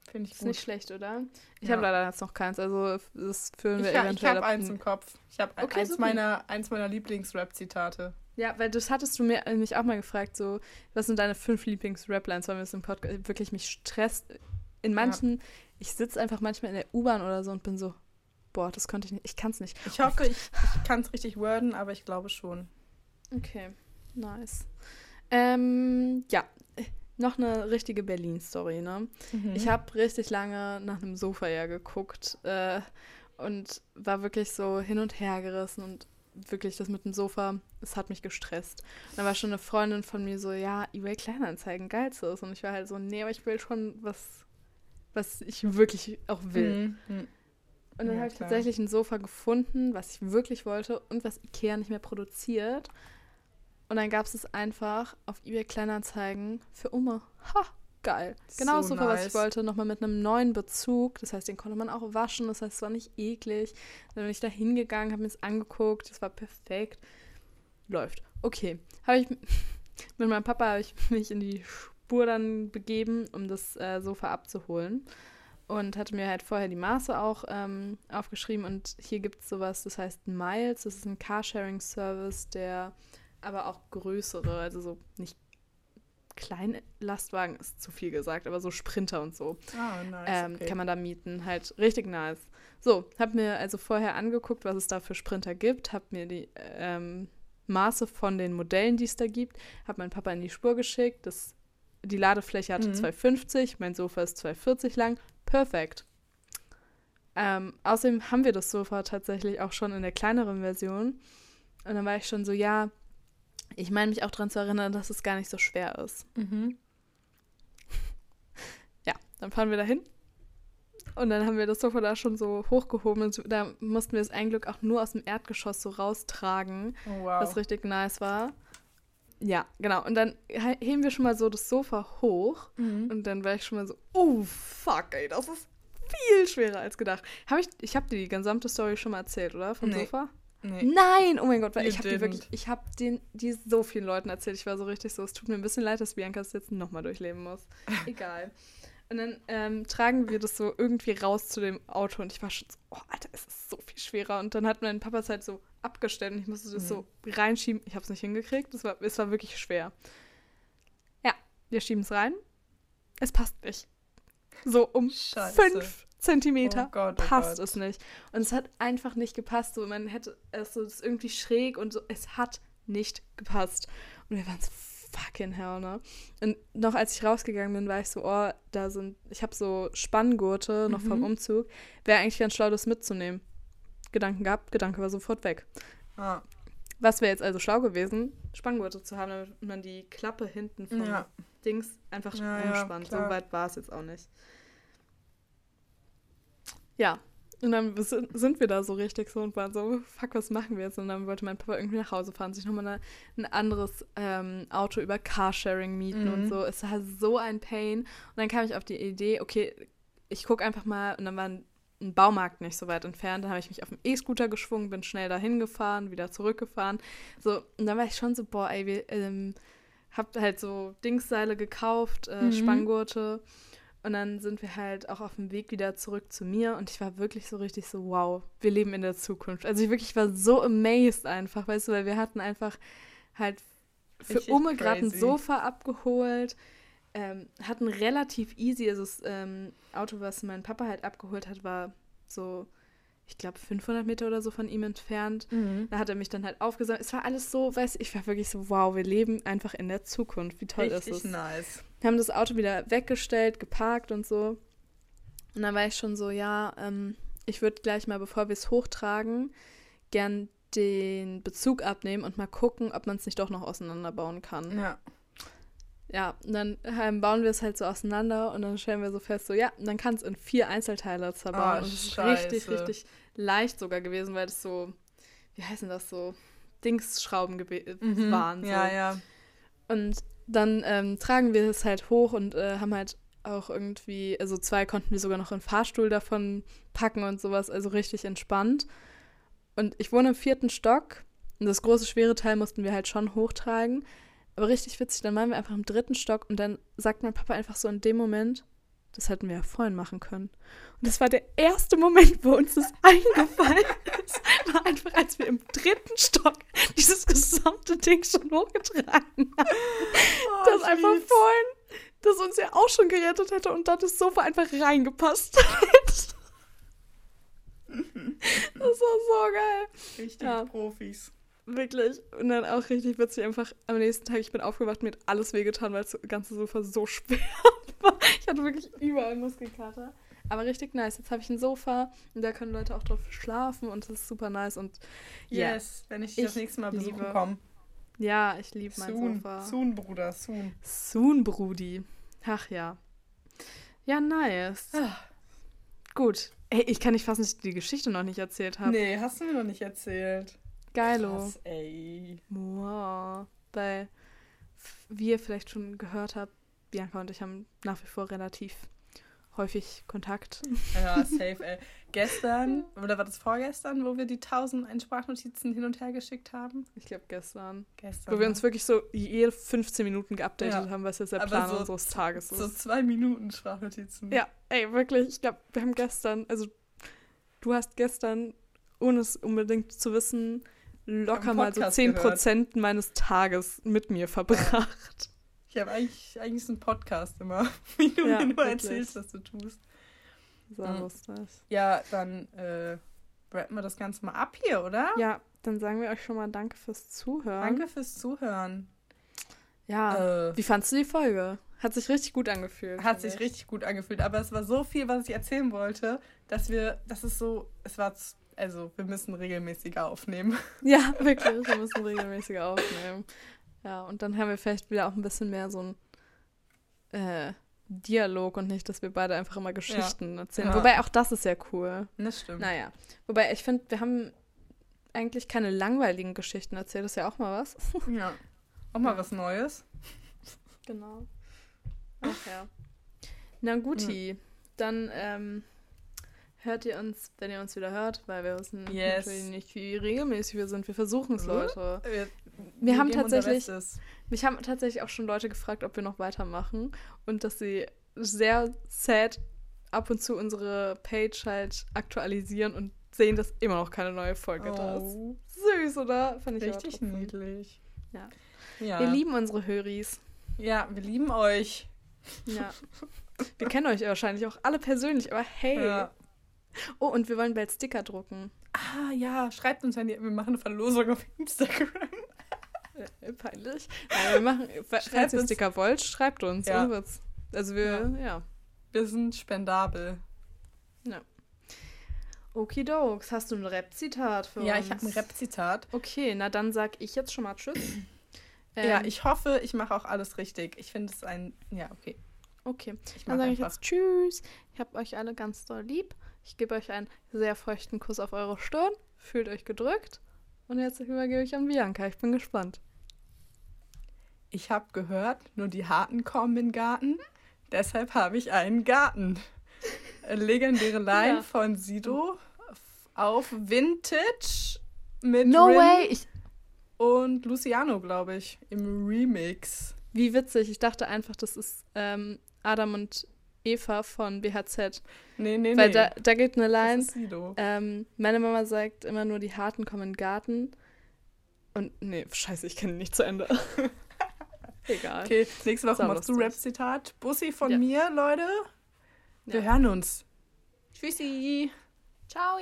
Finde ich Ist gut. nicht schlecht, oder? Ich Ja. habe leider jetzt noch keins, also das führen wir ich ha- ich eventuell habe ab- eins im Kopf. Ich habe Okay, eins, super. meiner, eins meiner Lieblings-Rap-Zitate. Ja, weil das hattest du mir mich auch mal gefragt, so, was sind deine fünf Lieblings-Rap-Lines, weil wir es im Podcast wirklich mich stresst. In manchen, ich sitze einfach manchmal in der U-Bahn oder so und bin so, boah, das konnte ich nicht, ich kann es nicht. Ich hoffe, ich, ich kann es richtig worden, aber ich glaube schon. Okay, nice. Ähm, ja, noch eine richtige Berlin-Story, ne? Mhm. Ich habe richtig lange nach einem Sofa ja geguckt äh, und war wirklich so hin und her gerissen und wirklich das mit dem Sofa, es hat mich gestresst. Und dann war schon eine Freundin von mir so, ja, eBay Kleinanzeigen, geilstes. Und ich war halt so, nee, aber ich will schon was, was ich wirklich auch will. Mhm. Mhm. Und dann Ja, habe ich tatsächlich ein Sofa gefunden, was ich wirklich wollte und was Ikea nicht mehr produziert. Und dann gab es es einfach auf eBay Kleinanzeigen für Umme. Ha, geil. Genau So Sofa, was nice. ich wollte, nochmal mit einem neuen Bezug. Das heißt, den konnte man auch waschen. Das heißt, es war nicht eklig. Dann bin ich da hingegangen, habe mir es angeguckt. Das war perfekt. Läuft. Okay. Habe ich mit meinem Papa habe ich mich in die Spur dann begeben, um das äh, Sofa abzuholen und hatte mir halt vorher die Maße auch ähm, aufgeschrieben und hier gibt es sowas, das heißt Miles, das ist ein Carsharing-Service, der aber auch größere, also so nicht kleine Lastwagen ist zu viel gesagt, aber so Sprinter und so Ah, nice. ähm, okay. kann man da mieten, halt richtig nice. So, hab mir also vorher angeguckt, was es da für Sprinter gibt, hab mir die ähm, Maße von den Modellen, die es da gibt, hab meinen Papa in die Spur geschickt, das, die Ladefläche hatte Mhm. 250, mein Sofa ist 240 lang, perfekt. Ähm, außerdem haben wir das Sofa tatsächlich auch schon in der kleineren Version. Und dann war ich schon so, ja, ich meine mich auch daran zu erinnern, dass es gar nicht so schwer ist. Mhm. Ja, dann fahren wir dahin. Und dann haben wir das Sofa da schon so hochgehoben. Und da mussten wir es ein Glück auch nur aus dem Erdgeschoss so raustragen, Oh, wow. was richtig nice war. Ja, genau. Und dann he- heben wir schon mal so das Sofa hoch. Mhm. Und dann war ich schon mal so, oh fuck, ey, das ist viel schwerer als gedacht. Hab ich ich habe dir die gesamte Story schon mal erzählt, oder? Vom Nee. Sofa? Nee. Nein, oh mein Gott, weil You ich habe die wirklich, ich habe den die so vielen Leuten erzählt. Ich war so richtig so, es tut mir ein bisschen leid, dass Bianca es jetzt nochmal durchleben muss. Egal. Und dann ähm, tragen wir das so irgendwie raus zu dem Auto und ich war schon so, oh Alter, es ist so viel schwerer. Und dann hat mein Papa es halt so abgestellt und ich musste das Mhm. so reinschieben. Ich habe es nicht hingekriegt. Es war, es war wirklich schwer. Ja, wir schieben es rein. Es passt nicht. So um Scheiße. fünf Zentimeter Oh Gott, oh passt Gott. es nicht. Und es hat einfach nicht gepasst. So, man hätte es so das ist irgendwie schräg und so. Es hat nicht gepasst. Und wir waren so fucking hell, ne? Und noch als ich rausgegangen bin, war ich so, oh, da sind, ich habe so Spanngurte noch vom Mhm. Umzug. Wäre eigentlich ganz schlau, das mitzunehmen. Gedanken gehabt, Gedanke war sofort weg. Ah, Was wäre jetzt also schlau gewesen, Spanngurte zu haben, damit man die Klappe hinten vom ja. Dings einfach Ja, ja, umspannt. so klar. weit war es jetzt auch nicht. Ja, Und dann sind wir da so richtig so und waren so, fuck, was machen wir jetzt? Und dann wollte mein Papa irgendwie nach Hause fahren, sich nochmal ein anderes ähm, Auto über Carsharing mieten mhm. und so. Es war so ein Pain. Und dann kam ich auf die Idee, okay, ich gucke einfach mal und dann war ein, ein Baumarkt nicht so weit entfernt. Dann habe ich mich auf dem E-Scooter geschwungen, bin schnell dahin gefahren, wieder zurückgefahren. So, und dann war ich schon so, boah, ey, wir, ähm, hab halt so Dingsseile gekauft, äh, mhm. Spanngurte. Und dann sind wir halt auch auf dem Weg wieder zurück zu mir und ich war wirklich so richtig so, wow, wir leben in der Zukunft. Also ich wirklich war so amazed einfach, weißt du, weil wir hatten einfach halt für Umme gerade ein Sofa abgeholt, ähm, hatten relativ easy, also das ähm, Auto, was mein Papa halt abgeholt hat, war so ich glaube, 500 Meter oder so von ihm entfernt. Mhm. Da hat er mich dann halt aufgesammelt. Es war alles so, weißt du, ich war wirklich so, wow, wir leben einfach in der Zukunft. Wie toll Richtig ist es? nice. Wir haben das Auto wieder weggestellt, geparkt und so. Und dann war ich schon so, ja, ähm, ich würde gleich mal, bevor wir es hochtragen, gern den Bezug abnehmen und mal gucken, ob man es nicht doch noch auseinanderbauen kann. Ja. Ja, und dann ähm, bauen wir es halt so auseinander und dann stellen wir so fest, so ja, dann kann es in vier Einzelteile zerbauen. Oh, und das ist richtig, richtig leicht sogar gewesen, weil das so, wie heißen das so, Dingsschrauben mhm, waren. So. Ja, ja. Und dann ähm, tragen wir es halt hoch und äh, haben halt auch irgendwie, also zwei konnten wir sogar noch einen Fahrstuhl davon packen und sowas, also richtig entspannt. Und ich wohne im vierten Stock und das große schwere Teil mussten wir halt schon hochtragen. Aber richtig witzig, dann waren wir einfach im dritten Stock und dann sagt mein Papa einfach so in dem Moment, das hätten wir ja vorhin machen können. Und das war der erste Moment, wo uns das eingefallen ist. War einfach, als wir im dritten Stock dieses gesamte Ding schon hochgetragen haben. Oh, das einfach vorhin, das uns ja auch schon gerettet hätte und dann das Sofa einfach reingepasst hat. das war so geil. Richtig ja. Profis. Wirklich. Und dann auch richtig witzig, einfach am nächsten Tag, ich bin aufgewacht, mir hat alles wehgetan, weil das ganze Sofa so schwer war. Ich hatte wirklich überall Muskelkater. Aber richtig nice. Jetzt habe ich ein Sofa und da können Leute auch drauf schlafen und das ist super nice. Und yeah, yes, wenn ich, ich das nächste Mal besuchen komme. Ja, ich liebe mein soon, Sofa. Soon, Bruder, soon. Soon, Brudi. Ach ja. Ja, nice. Ah. Gut. Ey, ich kann nicht fassen, dass ich die Geschichte noch nicht erzählt habe. Nee, hast du mir noch nicht erzählt. Geilo. Krass, ey. Wow. Weil, wie ihr vielleicht schon gehört habt, Bianca und ich haben nach wie vor relativ häufig Kontakt. Ja, safe, ey. Gestern, oder war das vorgestern, wo wir die 1001 Sprachnotizen hin und her geschickt haben? Ich glaube gestern. Gestern. Wo wir uns wirklich so jede 15 Minuten geupdatet ja. haben, was jetzt der Plan so, unseres Tages ist. So zwei Minuten Sprachnotizen. Ja, ey, wirklich. Ich glaube, wir haben gestern, also du hast gestern, ohne es unbedingt zu wissen, locker mal so 10% gehört. meines Tages mit mir verbracht. Ich habe eigentlich, eigentlich so einen Podcast immer, wie du ja, mir nur wirklich. erzählst, was du tust. So mhm. Ja, dann äh, rappen wir das Ganze mal ab hier, oder? Ja, dann sagen wir euch schon mal Danke fürs Zuhören. Danke fürs Zuhören. Ja, äh, wie fandest du die Folge? Hat sich richtig gut angefühlt. Hat sich ich. richtig gut angefühlt, aber es war so viel, was ich erzählen wollte, dass wir, das ist so, es war also, wir müssen regelmäßiger aufnehmen. Ja, wirklich, wir müssen regelmäßiger aufnehmen. Ja, und dann haben wir vielleicht wieder auch ein bisschen mehr so ein äh, Dialog und nicht, dass wir beide einfach immer Geschichten ja. erzählen. Ja. Wobei auch das ist ja cool. Das stimmt. Naja. Wobei ich finde, wir haben eigentlich keine langweiligen Geschichten erzählt. Das ist ja auch mal was. Ja. Auch mal was Neues. Genau. Ach ja. Na guti. Mhm. Dann ähm, hört ihr uns, wenn ihr uns wieder hört, weil wir wissen yes. natürlich nicht, wie regelmäßig wir sind. Wir versuchen es, Leute. Wir, wir haben tatsächlich, mich haben tatsächlich auch schon Leute gefragt, ob wir noch weitermachen und dass sie sehr sad ab und zu unsere Page halt aktualisieren und sehen, dass immer noch keine neue Folge oh. da ist. Oh. Süß, oder? Fand ich Richtig niedlich. Ja. ja. Wir lieben unsere Höris. Ja, wir lieben euch. Ja. Wir kennen euch wahrscheinlich auch alle persönlich, aber hey, ja. Oh, und wir wollen bald Sticker drucken. Ah, ja, schreibt uns, wenn ihr, wir machen eine Verlosung auf Instagram. Äh, peinlich. Nein, wir machen, falls ihr Sticker wollt, schreibt uns. Ja. Also wir, ja. ja. Wir sind spendabel. Ja. Okidokes, hast du ein Rap-Zitat für ja, uns? Ja, ich habe ein Rap-Zitat. Okay, na dann sag ich jetzt schon mal Tschüss. ähm, ja, ich hoffe, ich mache auch alles richtig. Ich finde es ein, ja, okay. Okay, ich dann sage ich jetzt Tschüss. Ich habe euch alle ganz doll lieb. Ich gebe euch einen sehr feuchten Kuss auf eure Stirn. Fühlt euch gedrückt. Und jetzt übergebe ich an Bianca. Ich bin gespannt. Ich habe gehört, nur die Harten kommen in den Garten. Deshalb habe ich einen Garten. Legendäre Line ja. von Sido auf Vintage mit No Rin way! Ich und Luciano, glaube ich, im Remix. Wie witzig. Ich dachte einfach, das ist ähm, Adam und Eva von BHZ. Nee, nee, Weil nee. Da, da gibt eine Line. Das ist Sido. Ähm, meine Mama sagt immer nur, die Harten kommen in den Garten. Und nee, scheiße, ich kenne ihn nicht zu Ende. Egal. Okay, nächste Woche machst du Rap-Zitat. Bussi von ja. mir, Leute. Wir ja. hören uns. Tschüssi. Ciao.